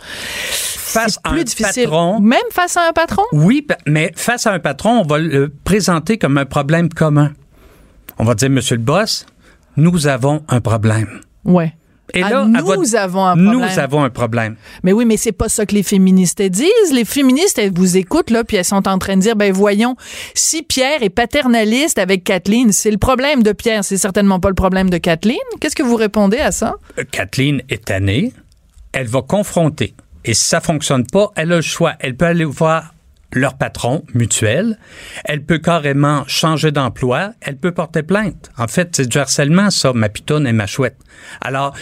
S5: Face
S3: C'est
S5: à
S3: plus
S5: un
S3: difficile.
S5: patron,
S3: Même face à un patron?
S5: Oui, mais face à un patron, on va le présenter comme un problème commun. On va dire, Monsieur le boss, nous avons un problème.
S3: Ouais.
S5: Et
S3: Ah,
S5: là,
S3: nous
S5: votre-
S3: avons un
S5: Nous
S3: problème.
S5: avons un problème.
S3: Mais oui, mais c'est pas ça que les féministes disent. Les féministes, elles vous écoutent, là, puis elles sont en train de dire, ben voyons, si Pierre est paternaliste avec Kathleen, c'est le problème de Pierre, c'est certainement pas le problème de Kathleen. Qu'est-ce que vous répondez à ça?
S5: Euh, Kathleen est tannée, elle va confronter. Et si ça fonctionne pas, elle a le choix. Elle peut aller voir leur patron mutuel. Elle peut carrément changer d'emploi. Elle peut porter plainte. En fait, c'est du harcèlement, ça, ma pitonne et ma chouette. Alors,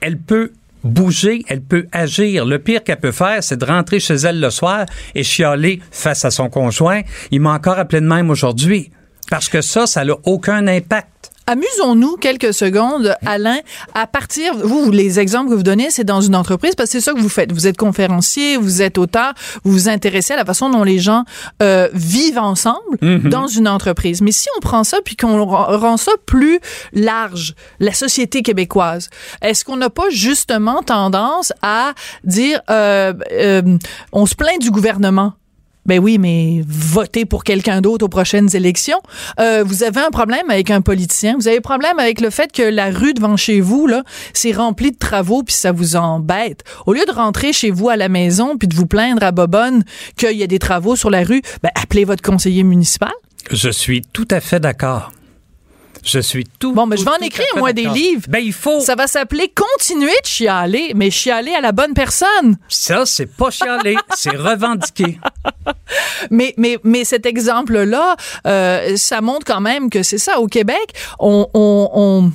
S5: elle peut bouger, elle peut agir. Le pire qu'elle peut faire, c'est de rentrer chez elle le soir et chialer face à son conjoint. Il m'a encore appelé de même aujourd'hui. Parce que ça, ça n'a aucun impact.
S3: Amusons-nous quelques secondes, Alain, à partir, vous, les exemples que vous donnez, c'est dans une entreprise, parce que c'est ça que vous faites. Vous êtes conférencier, vous êtes auteur, vous vous intéressez à la façon dont les gens euh, vivent ensemble dans une entreprise. Mais si on prend ça puis qu'on rend rend ça plus large, la société québécoise, est-ce qu'on n'a pas justement tendance à dire, euh, euh, on se plaint du gouvernement? Ben oui, mais votez pour quelqu'un d'autre aux prochaines élections. Euh, vous avez un problème avec un politicien. Vous avez un problème avec le fait que la rue devant chez vous, là, c'est rempli de travaux puis ça vous embête. Au lieu de rentrer chez vous à la maison puis de vous plaindre à Bobonne qu'il y a des travaux sur la rue, ben appelez votre conseiller municipal.
S5: Je suis tout à fait d'accord. Je suis tout.
S3: Bon, ben, je vais en écrire, moi, des livres.
S5: Ben, il faut.
S3: Ça va s'appeler Continuer de chialer, mais chialer à la bonne personne.
S5: Ça, c'est pas chialer, c'est revendiquer.
S3: Mais, mais, mais cet exemple-là, euh, ça montre quand même que c'est ça. Au Québec, on, on, on-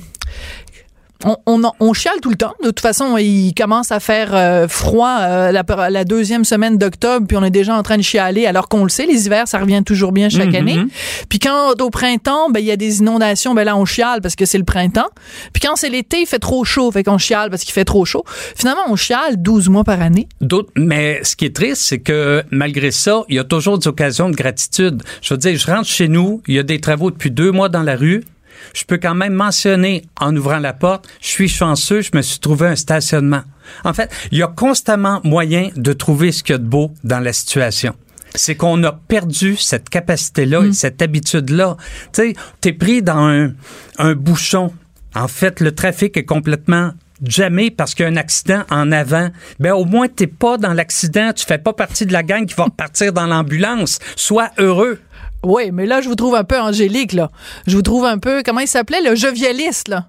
S3: on, on, on, chiale tout le temps. De toute façon, il commence à faire euh, froid euh, la, la, deuxième semaine d'octobre, puis on est déjà en train de chialer, alors qu'on le sait, les hivers, ça revient toujours bien chaque année.
S5: Mhm.
S3: Puis quand au printemps, ben il y a des inondations, ben là on chiale parce que c'est le printemps. Puis quand c'est l'été, il fait trop chaud, fait qu'on chiale parce qu'il fait trop chaud. Finalement, on chiale 12 mois par année.
S5: D'autres, mais ce qui est triste, c'est que malgré ça, il y a toujours des occasions de gratitude. Je veux dire, je rentre chez nous, il y a des travaux depuis deux mois dans la rue je peux quand même mentionner en ouvrant la porte, je suis chanceux, je me suis trouvé un stationnement. En fait, il y a constamment moyen de trouver ce qu'il y a de beau dans la situation c'est qu'on a perdu cette capacité-là et
S3: Mm.
S5: cette habitude-là. Tu sais, t'es pris dans un, un bouchon. En fait, le trafic est complètement jamais parce qu'il y a un accident en avant. Ben au moins t'es pas dans l'accident, tu fais pas partie de la gang qui va repartir dans l'ambulance. Sois heureux.
S3: Oui, mais là, je vous trouve un peu angélique, là. Je vous trouve un peu, comment il s'appelait, le jovialiste, là?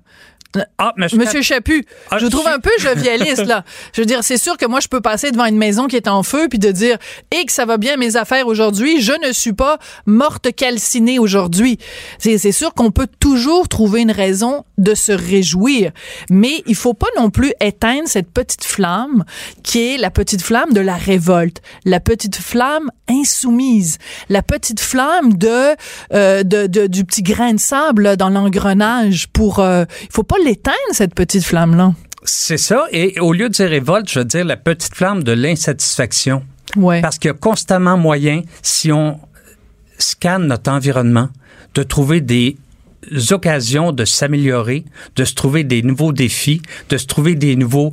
S5: Ah, je-
S3: Monsieur Chaput,
S5: Ah,
S3: je vous trouve
S5: je-
S3: un peu jovialiste, là. Je veux dire, c'est sûr que moi, je peux passer devant une maison qui est en feu puis de dire, et que ça va bien mes affaires aujourd'hui, je ne suis pas morte calcinée aujourd'hui. C'est c'est sûr qu'on peut toujours trouver une raison de se réjouir, mais il faut pas non plus éteindre cette petite flamme qui est la petite flamme de la révolte, la petite flamme insoumise, la petite flamme de, euh, de, de- du petit grain de sable là, dans l'engrenage pour, euh, il faut pas l'éteindre cette petite flamme là.
S5: C'est ça. Et au lieu de dire révolte, je veux dire la petite flamme de l'insatisfaction.
S3: Ouais.
S5: Parce qu'il y a constamment moyen, si on scanne notre environnement, de trouver des occasions de s'améliorer, de se trouver des nouveaux défis, de se trouver des nouveaux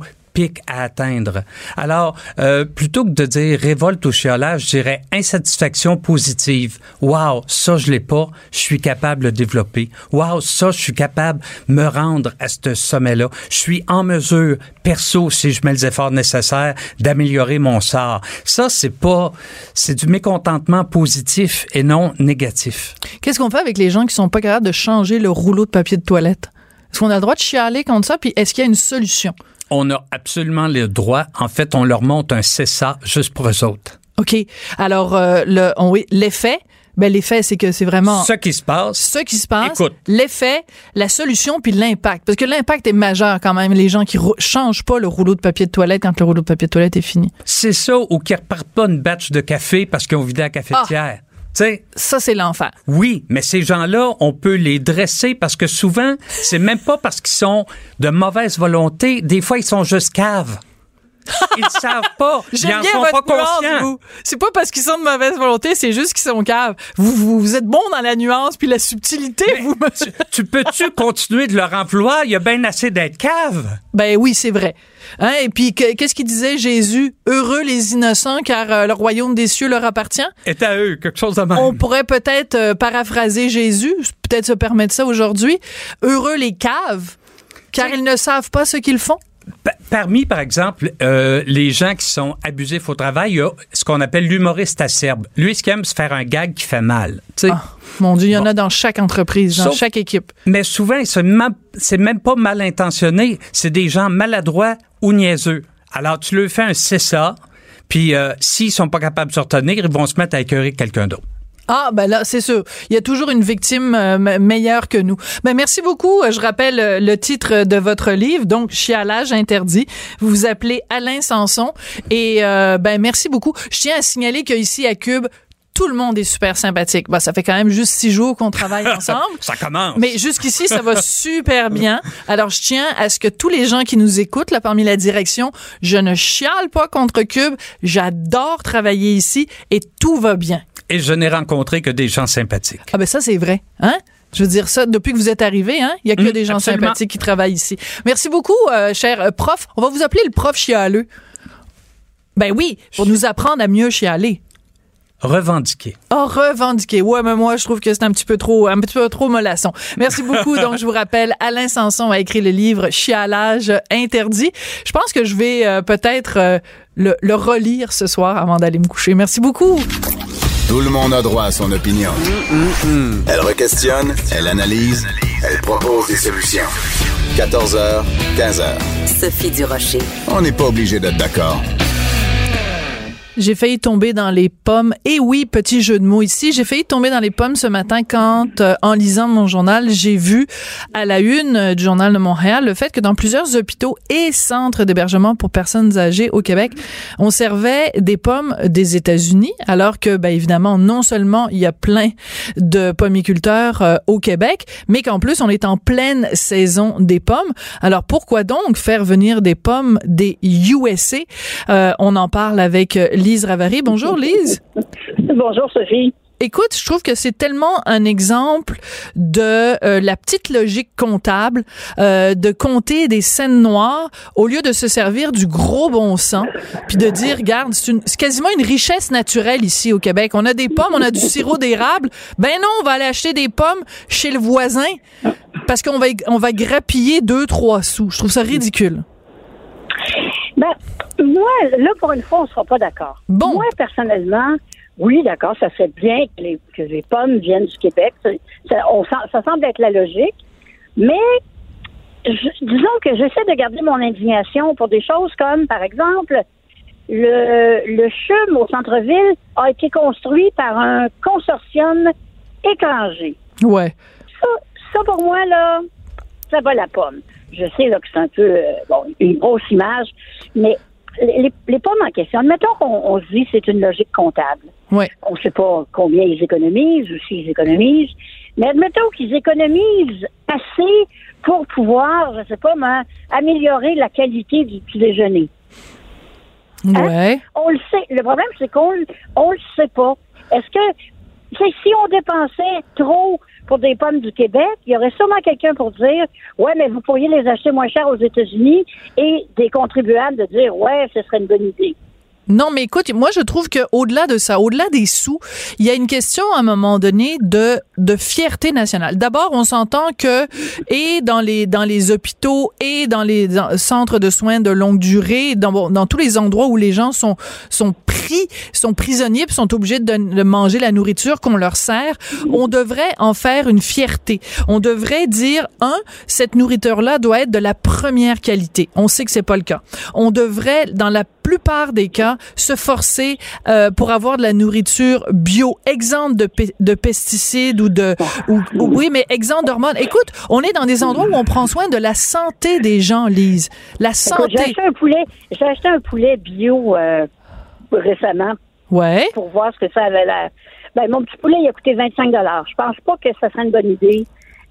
S5: à atteindre. Alors, euh, plutôt que de dire révolte ou chiolage, je dirais insatisfaction positive. Wow, ça je l'ai pas, je suis capable de développer. Wow, ça je suis capable de me rendre à ce sommet-là. Je suis en mesure, perso, si je mets les efforts nécessaires, d'améliorer mon sort. Ça, c'est pas, c'est du mécontentement positif et non négatif.
S3: Qu'est-ce qu'on fait avec les gens qui sont pas capables de changer le rouleau de papier de toilette? Est-ce qu'on a le droit de chialer contre ça? Puis est-ce qu'il y a une solution?
S5: On a absolument le droit. En fait, on leur monte un CSA juste pour eux autres.
S3: OK. Alors, euh, le, on- oui, l'effet, ben, l'effet, c'est que c'est vraiment
S5: Ce qui se passe,
S3: ce qui se passe,
S5: Écoute.
S3: l'effet, la solution, puis l'impact. Parce que l'impact est majeur quand même. Les gens qui changent pas le rouleau de papier de toilette quand le rouleau de papier de toilette est fini.
S5: c'est ça ou qu'ils repartent pas une batch de café parce qu'ils ont vidé la cafetière. Tu
S3: Ça, c'est l'enfer.
S5: oui, mais ces gens-là, on peut les dresser parce que souvent, c'est même pas parce qu'ils sont de mauvaise volonté. Des fois, ils sont juste caves. Ils savent pas. Ils en sont pas conscients.
S3: C'est pas parce qu'ils sont de mauvaise volonté, c'est juste qu'ils sont caves. Vous, vous, vous êtes bon dans la nuance puis la subtilité, vous, monsieur.
S5: Tu peux-tu continuer de leur emploi? Il y a bien assez d'être cave.
S3: Ben oui, c'est vrai. Hein, et puis, que- qu'est-ce qu'il disait? Jésus? Heureux les innocents, car euh, le royaume des cieux leur appartient.
S5: est à eux, quelque chose de même.
S3: On pourrait peut-être euh, paraphraser Jésus, peut-être se permettre ça aujourd'hui. Heureux les caves, car ils ne savent pas ce qu'ils font.
S5: Pa- Parmi, par exemple, euh, les gens qui sont abusifs au travail, il y a ce qu'on appelle l'humoriste acerbe. Lui, ce qu'il aime, c'est faire un gag qui fait mal.
S3: Ah, mon Dieu, il y en
S5: Bon.
S3: a dans chaque entreprise, dans
S5: Sauf-
S3: chaque équipe.
S5: Mais souvent, c'est même, même pas mal intentionné. C'est des gens maladroits ou niaiseux. Alors, tu leur fais un CSA, puis euh, s'ils sont pas capables de se retenir, ils vont se mettre à écœurer quelqu'un d'autre.
S3: Ah, ben là, c'est sûr. Il y a toujours une victime euh, me- meilleure que nous. Ben, merci beaucoup. Euh, Je rappelle euh, le titre de votre livre, donc Chialage interdit. Vous vous appelez Alain Sanson. Et, euh, ben, merci beaucoup. Je tiens à signaler qu'ici à Cube, tout le monde est super sympathique. Ben, ça fait quand même juste six jours qu'on travaille ensemble.
S5: Ça commence.
S3: Mais jusqu'ici, ça va super bien. Alors, je tiens à ce que tous les gens qui nous écoutent, là, parmi la direction, je ne chiale pas contre Cube. J'adore travailler ici et tout va bien.
S5: Et je n'ai rencontré que des gens sympathiques.
S3: Ah ben ça c'est vrai, hein? Je veux dire ça depuis que vous êtes arrivé, hein, il y a que
S5: Mm,
S3: des gens
S5: absolument.
S3: sympathiques qui travaillent ici. Merci beaucoup, euh, cher euh, prof. On va vous appeler le prof chialeux. Ben oui, pour nous apprendre à mieux chialer.
S5: Revendiquer.
S3: Oh, revendiquer. Ouais, mais moi, je trouve que c'est un petit peu trop, un petit peu trop mollasson. Merci beaucoup. Donc, je vous rappelle, Alain Sanson a écrit le livre Chialage interdit. Je pense que je vais euh, peut-être euh, le, le relire ce soir avant d'aller me coucher. Merci beaucoup.
S2: Tout le monde a droit à son opinion. Elle requestionne, elle analyse, elle propose des solutions. 14h, 15h.
S1: Sophie Durocher.
S2: On n'est pas obligé d'être d'accord.
S3: J'ai failli tomber dans les pommes. Et oui, petit jeu de mots ici. J'ai failli tomber dans les pommes ce matin quand, euh, en lisant mon journal, j'ai vu à la une euh, du journal de Montréal le fait que dans plusieurs hôpitaux et centres d'hébergement pour personnes âgées au Québec, on servait des pommes des États-Unis, alors que, ben, évidemment, non seulement il y a plein de pommiculteurs euh, au Québec, mais qu'en plus on est en pleine saison des pommes. Alors pourquoi donc faire venir des pommes des USA On en parle avec Lise Ravary. Bonjour Lise.
S6: Bonjour Sophie.
S3: Écoute, je trouve que c'est tellement un exemple de euh, la petite logique comptable, euh, de compter des scènes noires au lieu de se servir du gros bon sens, puis de dire, regarde, c'est quasiment une richesse naturelle ici au Québec. On a des pommes, on a du sirop d'érable. Ben non, on va aller acheter des pommes chez le voisin parce qu'on va on va grappiller deux trois sous. Je trouve ça ridicule.
S6: Ben, moi, là, pour une fois, on sera pas d'accord.
S3: Bon.
S6: Moi, personnellement, oui, d'accord, ça serait bien que les, que les pommes viennent du Québec. Ça, ça, semble être la logique. Mais disons que j'essaie de garder mon indignation pour des choses comme, par exemple, le, le CHUM au centre-ville a été construit par un consortium étranger.
S3: Ouais.
S6: Ça, ça pour moi, là, ça va la pomme. Je sais là, que c'est un peu euh, bon, une grosse image, mais les, pommes en question, admettons qu'on on se dit c'est une logique comptable.
S3: Ouais.
S6: On ne sait pas combien ils économisent ou s'ils économisent, mais admettons qu'ils économisent assez pour pouvoir, je ne sais pas, améliorer la qualité du petit déjeuner.
S3: Hein? Ouais.
S6: On le sait. Le problème, c'est qu'on on le sait pas. Est-ce que si on dépensait trop pour des pommes du Québec, il y aurait sûrement quelqu'un pour dire Ouais, mais vous pourriez les acheter moins cher aux États-Unis et des contribuables de dire Ouais, ce serait une bonne idée.
S3: Non, mais écoute, moi je trouve que au-delà de ça, au-delà des sous, il y a une question à un moment donné de de fierté nationale. D'abord, on s'entend que et dans les dans les hôpitaux et dans les centres de soins de longue durée, dans dans tous les endroits où les gens sont sont pris, sont prisonniers, puis sont obligés de, de manger la nourriture qu'on leur sert, on devrait en faire une fierté. On devrait dire un, cette nourriture là doit être de la première qualité. On sait que c'est pas le cas. On devrait dans la plupart des cas se forcer euh, pour avoir de la nourriture bio, exempte de, de pesticides ou de... Ou, oui, mais exempte d'hormones. Écoute, on est dans des endroits où on prend soin de la santé des gens, Lise. La santé.
S6: J'ai acheté un poulet, j'ai acheté un poulet bio euh, récemment.
S3: Ouais.
S6: Pour voir ce que ça avait l'air. Ben, mon petit poulet, il a coûté 25 Je pense pas que ça serait une bonne idée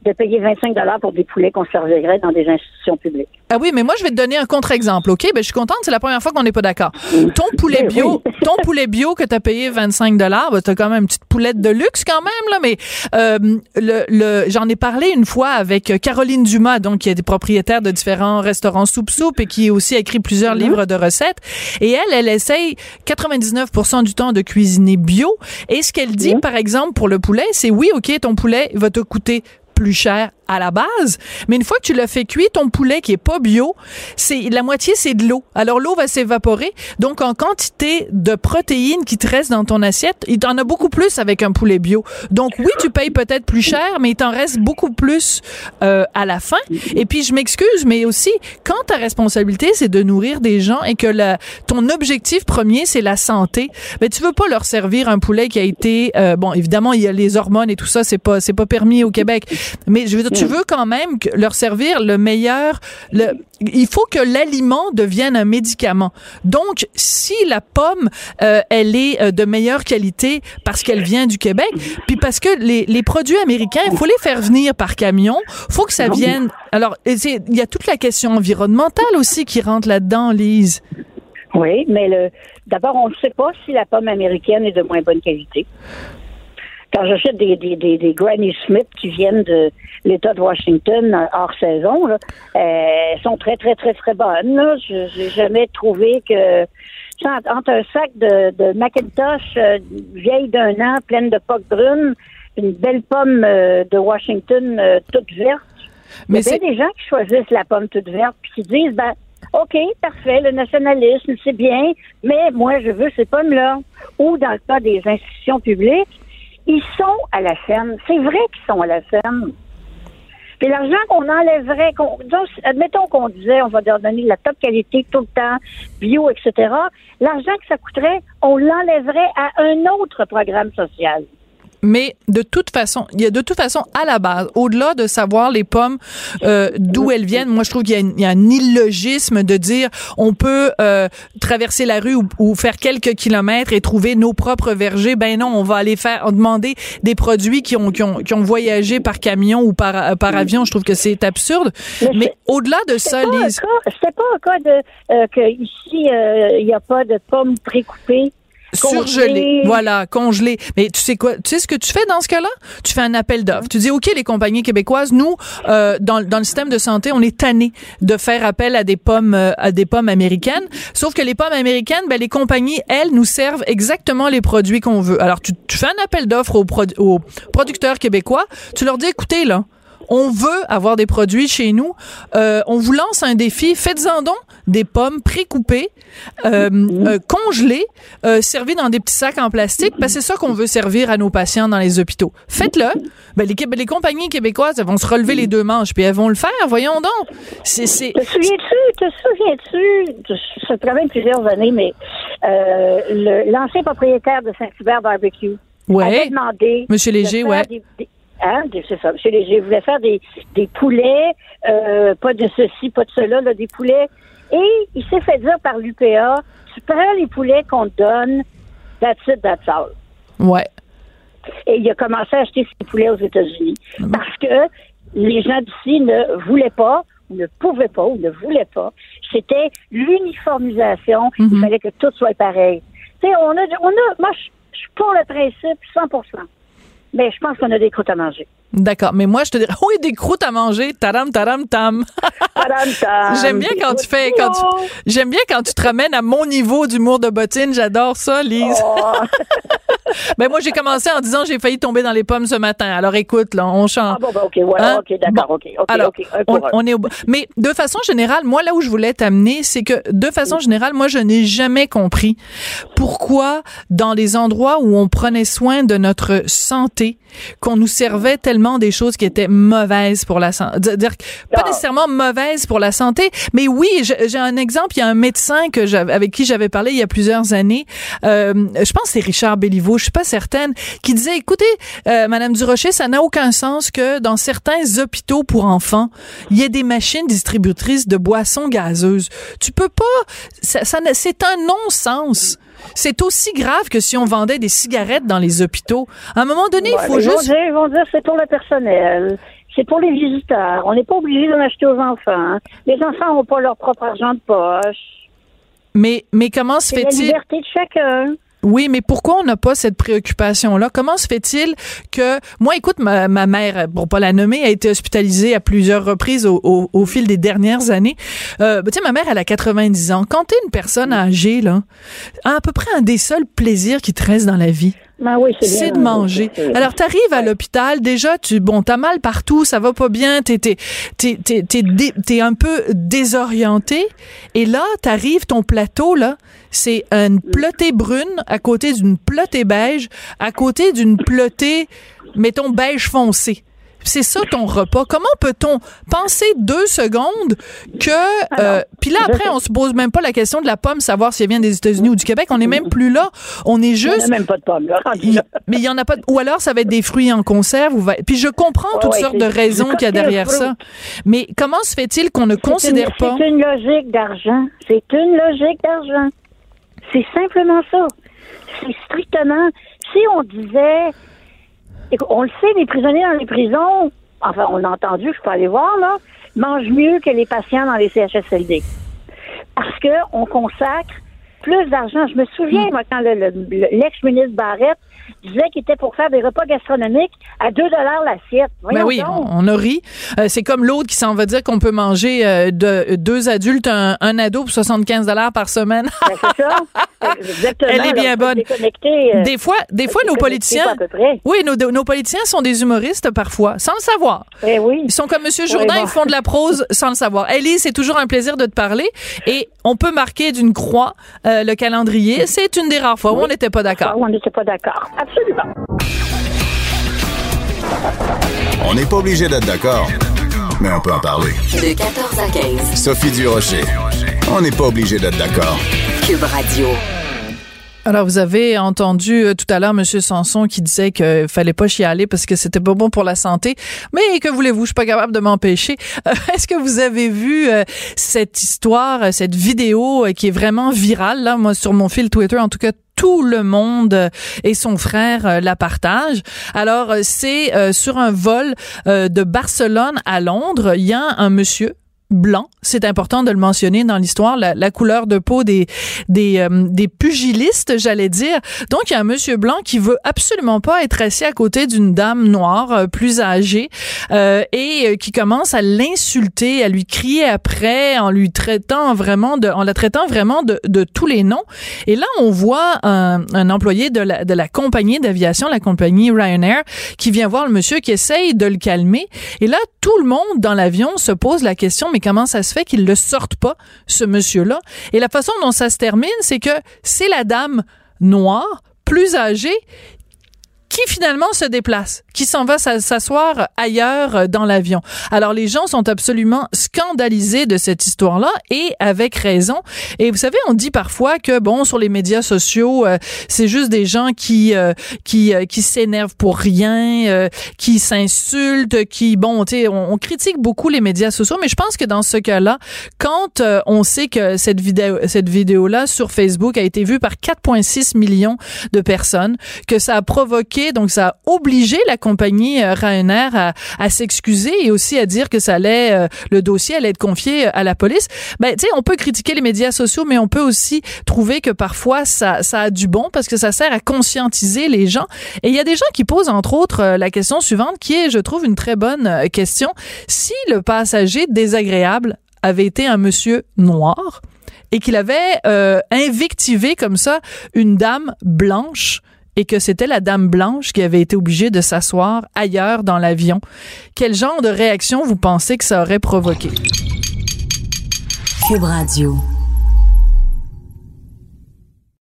S6: de payer 25 pour des poulets qu'on servirait dans des institutions publiques.
S3: Ah oui, mais moi, je vais te donner un contre-exemple, OK? Ben, je suis contente, c'est la première fois qu'on n'est pas d'accord. Ton poulet bio, ton poulet bio que tu as payé 25 dollars, ben, tu as quand même une petite poulette de luxe quand même, là, mais euh, le, le j'en ai parlé une fois avec Caroline Dumas, donc qui est propriétaire de différents restaurants Soupe Soupe et qui aussi a écrit plusieurs mm-hmm. livres de recettes. Et elle, elle essaye 99 du temps de cuisiner bio. Et ce qu'elle dit, par exemple, pour le poulet, c'est oui, OK, ton poulet va te coûter plus cher à la base, mais une fois que tu l'as fait cuire, ton poulet qui est pas bio, c'est la moitié c'est de l'eau. Alors l'eau va s'évaporer, donc en quantité de protéines qui te restent dans ton assiette, il t'en a beaucoup plus avec un poulet bio. Donc oui, tu payes peut-être plus cher, mais il t'en reste beaucoup plus euh, à la fin. Et puis je m'excuse, mais aussi quand ta responsabilité c'est de nourrir des gens et que la, ton objectif premier c'est la santé, mais ben, tu veux pas leur servir un poulet qui a été euh, bon évidemment il y a les hormones et tout ça, c'est pas c'est pas permis au Québec, mais je veux dire tu veux quand même leur servir le meilleur. Le, il faut que l'aliment devienne un médicament. Donc, si la pomme, euh, elle est euh, de meilleure qualité parce qu'elle vient du Québec, puis parce que les, les produits américains, il faut les faire venir par camion, faut que ça vienne. Alors, il y a toute la question environnementale aussi qui rentre là-dedans, Lise.
S6: Oui, mais le, d'abord, on ne sait pas si la pomme américaine est de moins bonne qualité quand j'achète des, des, des, des, Granny Smith qui viennent de l'État de Washington euh, hors saison, là, euh, sont très, très, très, très bonnes. Je n'ai jamais trouvé que entre un sac de, de Macintosh euh, vieille d'un an, pleine de poques brunes, une belle pomme de Washington toute verte. Mais Il y a des gens qui choisissent la pomme toute verte puis qui disent ben OK, parfait, le nationalisme, c'est bien, mais moi, je veux ces pommes-là. Ou dans le cas des institutions publiques, ils sont à la ferme. C'est vrai qu'ils sont à la ferme. Puis l'argent qu'on enlèverait, qu'on, admettons qu'on disait on va leur donner la top qualité tout le temps, bio, etc. L'argent que ça coûterait, on l'enlèverait à un autre programme social
S3: mais de toute façon, il y a de toute façon à la base, au-delà de savoir les pommes euh, d'où elles viennent, moi je trouve qu'il y, a un illogisme de dire on peut euh, traverser la rue ou, faire quelques kilomètres et trouver nos propres vergers. Ben non, on va aller faire demander des produits qui ont qui ont, qui ont voyagé par camion ou par euh, par avion. Je trouve que c'est absurde. Mais, au-delà de ça, Lise,
S6: c'est pas un cas de euh, que ici il n'y a pas de pommes précoupées
S3: surgelé. Voilà, congelé. Mais tu sais quoi? Tu sais ce que tu fais dans ce cas-là? Tu fais un appel d'offres. Tu dis, OK, les compagnies québécoises, nous, euh, dans, dans le système de santé, on est tanné de faire appel à des pommes, euh, à des pommes américaines. Sauf que les pommes américaines, ben, les compagnies, elles, nous servent exactement les produits qu'on veut. Alors, tu, tu fais un appel d'offres aux, aux producteurs québécois. Tu leur dis, écoutez, là, on veut avoir des produits chez nous. Euh, on vous lance un défi. Faites-en donc des pommes précoupées, euh, euh, congelées, euh, servies dans des petits sacs en plastique, parce que c'est ça qu'on veut servir à nos patients dans les hôpitaux. Faites-le. Ben, les, les, compagnies québécoises elles vont se relever les deux manches, puis elles vont le faire. Voyons donc.
S6: C'est, c'est... Te souviens-tu, te souviens-tu, ça fait quand même plusieurs années, mais euh, l'ancien propriétaire de Saint-Hubert Barbecue
S3: ouais.
S6: avait demandé...
S3: Monsieur Léger, ouais.
S6: Hein, c'est ça. Monsieur Léger voulait faire des, des poulets, euh, pas de ceci, pas de cela, là, des poulets. Et il s'est fait dire par l'UPA, tu prends les poulets qu'on te donne, that's it, that's all.
S3: Ouais.
S6: Et il a commencé à acheter ses poulets aux États-Unis mm-hmm. parce que les gens d'ici ne voulaient pas, ou ne pouvaient pas, ou ne voulaient pas. C'était l'uniformisation. Il mm-hmm. fallait que tout soit pareil. Tu sais, on a, on a, moi, je suis pour le principe 100 mais je pense qu'on a des croûtes à manger.
S3: D'accord, mais moi je te dirais oui des croûtes à manger, taram taram tam. J'aime bien quand tu fais quand tu j'aime bien quand tu te ramènes à mon niveau d'humour de bottine, j'adore ça Lise. Oh. ben moi j'ai commencé en disant j'ai failli tomber dans les pommes ce matin. Alors écoute là, on chante.
S6: Ah bon, ben, OK, ouais, hein? OK, d'accord, OK.
S3: Alors, on, est au... mais de façon générale, moi là où je voulais t'amener, c'est que de façon générale, moi je n'ai jamais compris pourquoi dans les endroits où on prenait soin de notre santé, qu'on nous servait tellement des choses qui étaient mauvaises pour la santé. Dire pas ah. nécessairement mauvaises pour la santé, mais oui, j'ai un exemple. Il y a un médecin que avec qui j'avais parlé il y a plusieurs années. Euh, je pense que c'est Richard Béliveau. Je suis pas certaine. Qui disait, écoutez, euh, Madame Durocher, ça n'a aucun sens que dans certains hôpitaux pour enfants, il y ait des machines distributrices de boissons gazeuses. Tu peux pas. Ça, ça c'est un non-sens. C'est aussi grave que si on vendait des cigarettes dans les hôpitaux. À un moment donné, il faut juste...
S6: Ils vont dire, c'est pour le personnel, c'est pour les visiteurs. On n'est pas obligé d'en acheter aux enfants. Hein. Les enfants n'ont pas leur propre argent de poche.
S3: Mais, mais comment se fait-il...
S6: la liberté de chacun.
S3: Oui, mais pourquoi on n'a pas cette préoccupation-là? Comment se fait-il que, moi, écoute, ma, ma, mère, pour pas la nommer, a été hospitalisée à plusieurs reprises au, au, au fil des dernières années. Euh, ben, tu sais, ma mère, elle a 90 ans. Quand t'es une personne âgée, là, à peu près un des seuls plaisirs qui te restent dans la vie,
S6: ben oui,
S3: c'est de manger. Alors, tu arrives à l'hôpital, déjà, tu bon, t'as mal partout, ça va pas bien, t'es t'es t'es t'es t'es un peu désorienté, et là, t'arrives ton plateau là, c'est une plotée brune à côté d'une plotée beige, à côté d'une plotée, mettons beige foncé c'est ça ton repas. Comment peut-on penser deux secondes que euh, puis là après on se pose même pas la question de la pomme savoir si elle vient des États-Unis ou du Québec, on n'est même plus là. On est juste
S6: il y a même pas de pomme là.
S3: mais il y en a pas ou alors ça va être des fruits en conserve ou puis je comprends toutes sortes de raisons qu'il y a derrière ça. Mais comment se fait-il qu'on ne considère pas?
S6: C'est une logique d'argent. C'est une logique d'argent. C'est simplement ça. C'est strictement si on disait on le sait, les prisonniers dans les prisons, enfin, on l'a entendu, je peux aller voir, là, mangent mieux que les patients dans les CHSLD. Parce qu'on consacre plus d'argent. Je me souviens, moi, quand l'ex-ministre Barrette disait qu'il était pour faire des repas gastronomiques à 2 dollars l'assiette.
S3: Ben oui, on, a ri. Euh, c'est comme l'autre qui s'en va dire qu'on peut manger euh, de, deux adultes, un, ado pour 75 dollars par semaine.
S6: Ben, c'est ça. Exactement.
S3: Elle est bien bonne.
S6: Euh,
S3: des fois, des fois nos politiciens. Oui, nos, nos, politiciens sont des humoristes parfois, sans le savoir.
S6: Eh oui.
S3: Ils sont comme Monsieur Jourdain, ils font de la prose sans le savoir. Ellie, c'est toujours un plaisir de te parler et on peut marquer d'une croix le calendrier. C'est une des rares fois où on n'était pas d'accord.
S6: On n'était pas d'accord. Absolument.
S2: On n'est pas obligé d'être d'accord, mais on peut en parler.
S1: De 14 à 15.
S2: Sophie Durocher. On n'est pas obligé d'être d'accord.
S1: Cube Radio.
S3: Alors, vous avez entendu euh, tout à l'heure M. Sanson qui disait qu'il fallait pas chialer parce que c'était pas bon pour la santé. Mais que voulez-vous, je suis pas capable de m'empêcher. Euh, Est-ce que vous avez vu euh, cette histoire, cette vidéo qui est vraiment virale, là, moi, sur mon fil Twitter, en tout cas, tout le monde et son frère la partagent. Alors, c'est sur un vol de Barcelone à Londres. Il y a un monsieur blanc. C'est important de le mentionner dans l'histoire, la, la couleur de peau des des, euh, des pugilistes, j'allais dire. Donc, il y a un monsieur blanc qui veut absolument pas être assis à côté d'une dame noire euh, plus âgée euh, et euh, qui commence à l'insulter, à lui crier après, en lui traitant vraiment de, en la traitant vraiment de, de tous les noms. Et là, on voit un, un employé de la, de la compagnie d'aviation, la compagnie Ryanair, qui vient voir le monsieur, qui essaye de le calmer. Et là, tout le monde dans l'avion se pose la question, comment ça se fait qu'il le sorte pas, ce monsieur-là? Et la façon dont ça se termine, c'est que c'est la dame noire, plus âgée, qui finalement se déplace, qui s'en va s'asseoir ailleurs euh, dans l'avion. Alors les gens sont absolument scandalisés de cette histoire-là et avec raison. Et vous savez, on dit parfois que bon sur les médias sociaux, euh, c'est juste des gens qui euh, qui euh, qui s'énervent pour rien, euh, qui s'insultent, qui bon, tu sais, on, on, critique beaucoup les médias sociaux, mais je pense que dans ce cas-là, quand euh, on sait que cette vidéo cette vidéo-là sur Facebook a été vue par 4,6 millions de personnes, que ça a provoqué donc ça a obligé la compagnie euh, Ryanair à, s'excuser et aussi à dire que ça allait, euh, le dossier allait être confié euh, à la police. Ben, tu sais, on peut critiquer les médias sociaux, mais on peut aussi trouver que parfois ça, a du bon parce que ça sert à conscientiser les gens. Et il y a des gens qui posent entre autres la question suivante, qui est, je trouve, une très bonne question. Si le passager désagréable avait été un monsieur noir et qu'il avait invectivé comme ça une dame blanche, et que c'était la dame blanche qui avait été obligée de s'asseoir ailleurs dans l'avion. Quel genre de réaction vous pensez que ça aurait provoqué?
S1: Cube Radio.